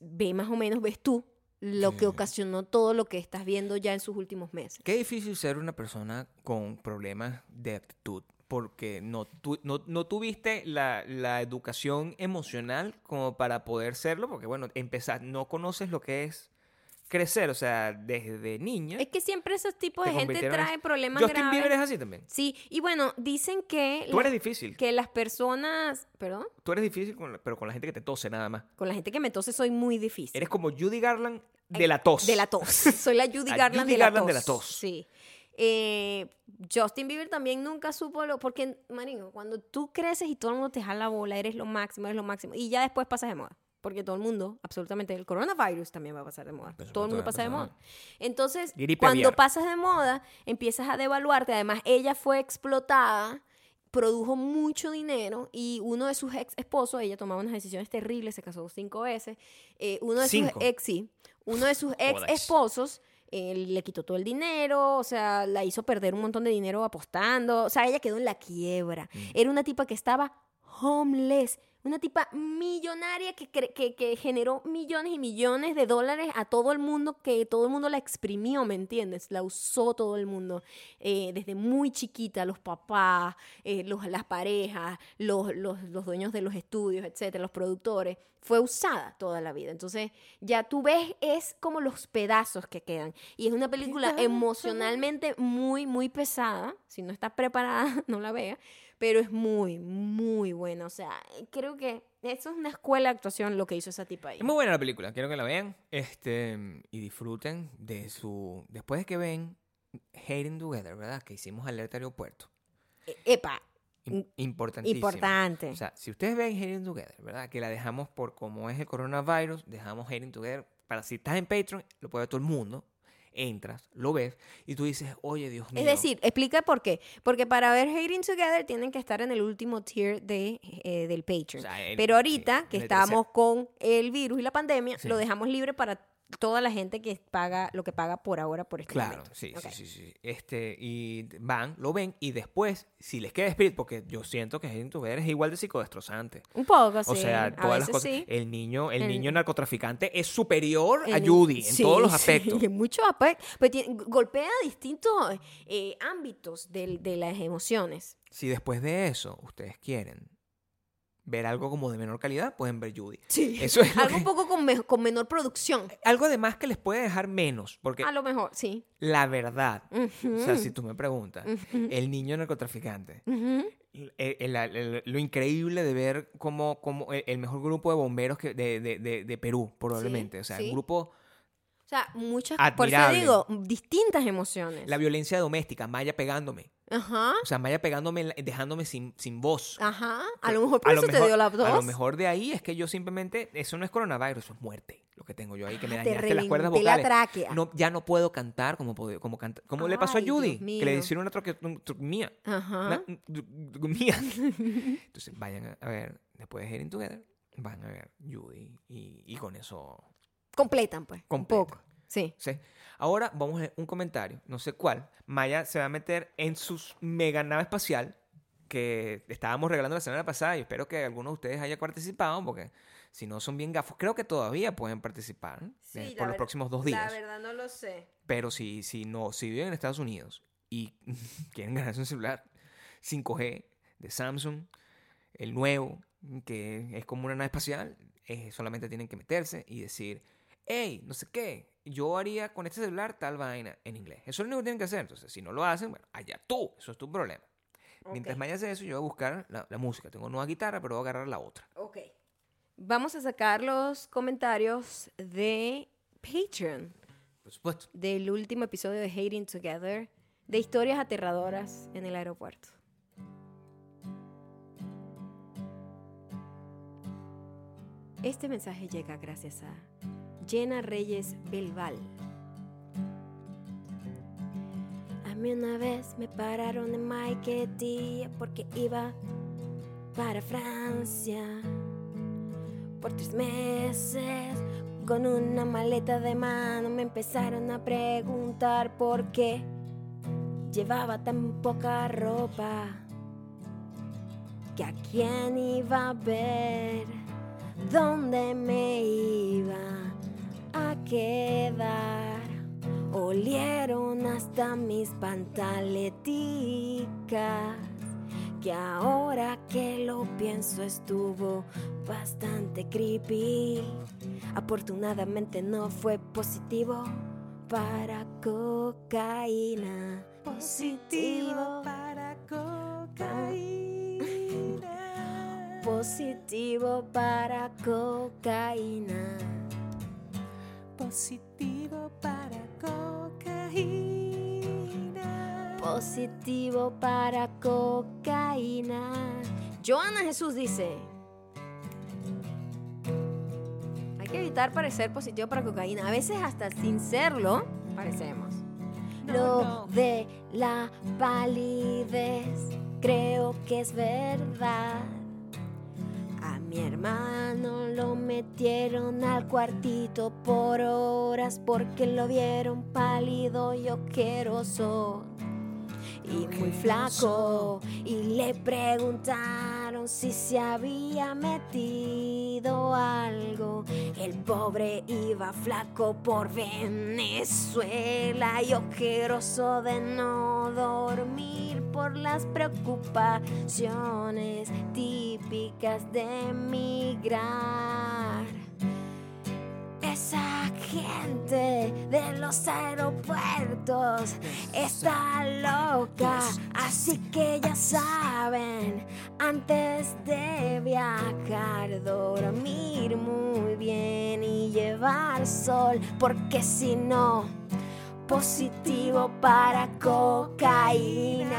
S1: ve más o menos, ves tú lo que
S2: Sí.
S1: ocasionó todo lo que estás viendo ya en sus últimos meses.
S2: Qué difícil ser una persona con problemas de actitud, porque no, tu- no, no tuviste la, la educación emocional como para poder serlo, porque bueno, empezar, no conoces lo que es crecer, o sea, desde niña.
S1: Es que siempre esos tipos de gente trae problemas
S2: Justin
S1: graves.
S2: Bieber es así también.
S1: Sí, y bueno, dicen que,
S2: Tú
S1: la-
S2: eres difícil,
S1: que las personas, perdón,
S2: tú eres difícil, con la- pero con la gente que te tose nada más.
S1: con la gente que me tose soy muy difícil.
S2: Eres como Judy Garland de la tos.
S1: De la tos. Soy la Judy
S2: La
S1: Garland,
S2: Judy
S1: de, la
S2: Garland
S1: tos.
S2: de la tos.
S1: Sí. Eh, Justin Bieber también nunca supo lo. Porque, Marino, cuando tú creces y todo el mundo te jala la bola, eres lo máximo, eres lo máximo. Y ya después pasas de moda. Porque todo el mundo, absolutamente, el coronavirus también va a pasar de moda.
S2: Por
S1: todo el mundo pasa de moda. Entonces,
S2: Gripe
S1: cuando
S2: aviar.
S1: pasas de moda, empiezas a devaluarte. Además, ella fue explotada, produjo mucho dinero y uno de sus ex esposos, ella tomaba unas decisiones terribles, se casó cinco veces. eh, uno de
S2: Cinco.
S1: sus ex, sí, uno de sus ex esposos eh, le quitó todo el dinero, o sea, la hizo perder un montón de dinero apostando, o sea, ella quedó en la quiebra.
S2: Mm.
S1: Era una tipa que estaba homeless, una tipa millonaria que, que, que generó millones y millones de dólares a todo el mundo, que todo el mundo la exprimió, ¿me entiendes? La usó todo el mundo, eh, desde muy chiquita, los papás, eh, los, las parejas, los, los, los dueños de los estudios, etcétera, los productores. Fue usada toda la vida. Entonces, ya tú ves, es como los pedazos que quedan. Y es una película emocionalmente muy, muy pesada. Si no estás preparada, no la veas. Pero es muy, muy buena. O sea, creo que eso es una escuela de actuación lo que hizo esa tipa ahí.
S2: Es muy buena la película, quiero que la vean este, y disfruten de su... Después de que ven Hating Together, ¿verdad? Que hicimos Alerta Aeropuerto.
S1: E- Epa,
S2: Im- importantísimo.
S1: importante.
S2: O sea, si ustedes ven Hating Together, ¿verdad? Que la dejamos por como es el coronavirus, dejamos Hating Together. Para si estás en Patreon, lo puede ver todo el mundo. Entras, lo ves y tú dices, oye, Dios mío.
S1: Es decir, explica por qué. Porque para ver Hating Together tienen que estar en el último tier de, eh, del Patreon.
S2: O sea, en-
S1: Pero ahorita que estamos con el virus y la pandemia,
S2: Sí.
S1: lo dejamos libre para toda la gente que paga lo que paga por ahora por este
S2: Claro,
S1: momento.
S2: sí, sí, sí, sí. Este, y van, lo ven, y después, si les queda Spirit, porque yo siento que Hating Together es igual de psicodestrozante.
S1: Un poco, sí.
S2: O sea,
S1: a
S2: todas las cosas.
S1: sí.
S2: El niño, el
S1: El-
S2: niño narcotraficante es superior a Judy en todos los
S1: sí,
S2: aspectos.
S1: en muchos aspectos. Pero tiene- golpea distintos eh, ámbitos del- de, las emociones.
S2: Si después de eso ustedes quieren ver algo como de menor calidad, pueden ver Judy.
S1: Sí.
S2: Eso es
S1: Algo
S2: que-
S1: un poco con, me- con menor producción.
S2: Algo además que les puede dejar menos, porque
S1: A lo mejor, sí.
S2: la verdad, o sea, si tú me preguntas, el niño narcotraficante, el- el- el- lo increíble de ver como, como el, el mejor grupo de bomberos que, de, de- de- de Perú, probablemente. o sea,
S1: sí.
S2: un grupo,
S1: O sea, muchas,
S2: Admirable.
S1: por eso digo, distintas emociones.
S2: la violencia doméstica, Maya pegándome.
S1: Ajá,
S2: O sea, Maya pegándome, dejándome sin, sin voz.
S1: ajá. A lo mejor por
S2: A lo
S1: eso te dio la tos.
S2: A lo mejor de ahí es que yo simplemente, eso no es coronavirus, eso es muerte. Lo que tengo yo ahí, que me
S1: Ah, te
S2: dañaste las cuerdas
S1: reventé la
S2: vocales.
S1: tráquea.
S2: No, ya no puedo cantar como, como, canta- como le pasó a Judy, que le hicieron una troquetomía.
S1: Ajá.
S2: mía. Entonces vayan a, ver, después de Heading Together, van a ver Judy y, y con eso
S1: Completan, pues. Un
S2: completan.
S1: poco. Sí.
S2: ¿sí? Ahora vamos a un comentario, no sé cuál. Maya se va a meter en su mega nave espacial que estábamos regalando la semana pasada y espero que algunos de ustedes haya participado porque si no son bien gafos, creo que todavía pueden participar eh, por los próximos dos días.
S1: verdad no lo sé.
S2: Pero si, si no, si viven en Estados Unidos y quieren ganarse un celular 5G de Samsung, el nuevo, que es como una nave espacial, eh, solamente tienen que meterse y decir, hey, no sé qué, yo haría con este celular tal vaina en inglés. Eso es lo único que tienen que hacer. Entonces, si no lo hacen, bueno, allá tú, eso es tu problema. Mientras
S1: Ok.
S2: Maya hace eso, yo voy a buscar la, la música. Tengo una nueva guitarra, pero voy a agarrar la otra.
S1: Ok. Vamos a sacar los comentarios de Patreon
S2: Por supuesto.
S1: del último episodio de Hating Together de historias aterradoras en el aeropuerto. Este mensaje llega gracias a Jenna Reyes Belval. A mí una vez me pararon en Maiquetía porque iba para Francia por tres meses. Con una maleta de mano me empezaron a preguntar por qué llevaba tan poca ropa. Que a quién iba a ver, dónde me iba quedar. Olieron hasta mis pantaleticas que ahora que lo pienso estuvo bastante creepy. Afortunadamente no fue positivo para cocaína. Positivo
S3: para cocaína.
S1: Positivo para cocaína.
S3: Positivo para cocaína.
S1: Positivo para cocaína. Joana Jesús dice. Hay que evitar parecer positivo para cocaína. A veces hasta sin serlo, parecemos.
S3: No,
S1: Lo
S3: no.
S1: de la palidez, creo que es verdad. Mi hermano lo metieron al cuartito por horas porque lo vieron pálido y oqueroso y muy flaco. y le preguntaron si se había metido algo. El pobre iba flaco por Venezuela y ojeroso de no dormir por las preocupaciones típicas de emigrar. Esa gente de los aeropuertos está loca, así que ya saben, antes de viajar, dormir muy bien y llevar sol, porque si no, positivo para cocaína.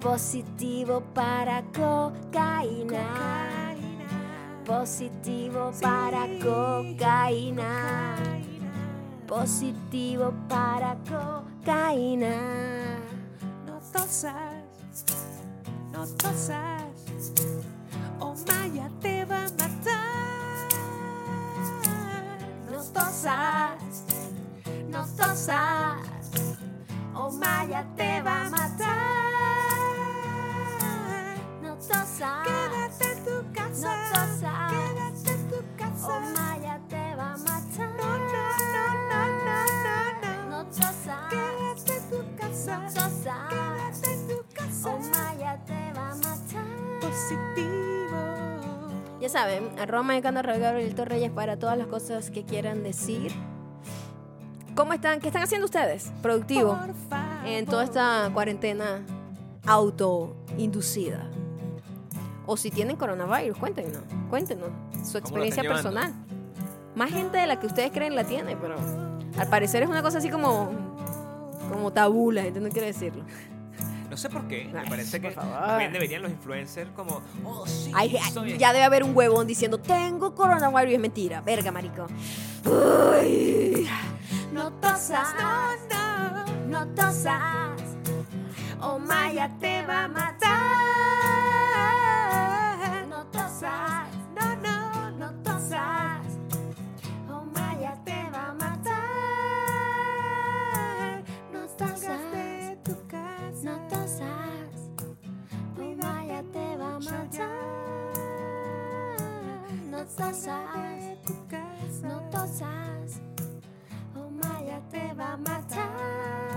S1: Positivo para cocaína. Positivo para cocaína. Positivo para cocaína.
S3: No tosas, no tosas, Maya te va a matar.
S1: No tosas,
S3: Quédate en tu casa.
S1: No tosas.
S3: Quédate en tu casa.
S1: Maya te va a matar.
S3: No, no, no, no, no,
S1: No
S3: no.
S1: tosas,
S3: Quédate en tu casa.
S1: no tosas,
S3: Quédate en tu casa.
S1: o Maya te va a matar.
S3: Positivo.
S1: Ya saben, arroba Mayacando Gabriel Reyes para todas las cosas que quieran decir. ¿Cómo están? ¿Qué están haciendo ustedes? Productivo.
S3: Por favor.
S1: En toda esta cuarentena autoinducida. O si tienen coronavirus, cuéntenos. Cuéntenos su experiencia personal. Más gente de la que ustedes creen la tiene, pero al parecer es una cosa así como, como tabú, la gente no quiere decirlo.
S2: No sé por qué. Me parece que bien deberían los influencers como, oh, sí,
S1: Ay,
S2: soy-
S1: ya debe haber un huevón diciendo, tengo coronavirus y es mentira. Verga, marico. Uy. No tosas,
S3: No, no.
S1: no tosas. O Maya te va a matar. tosas,
S3: no
S1: tosas, o oh, Maya te va a matar.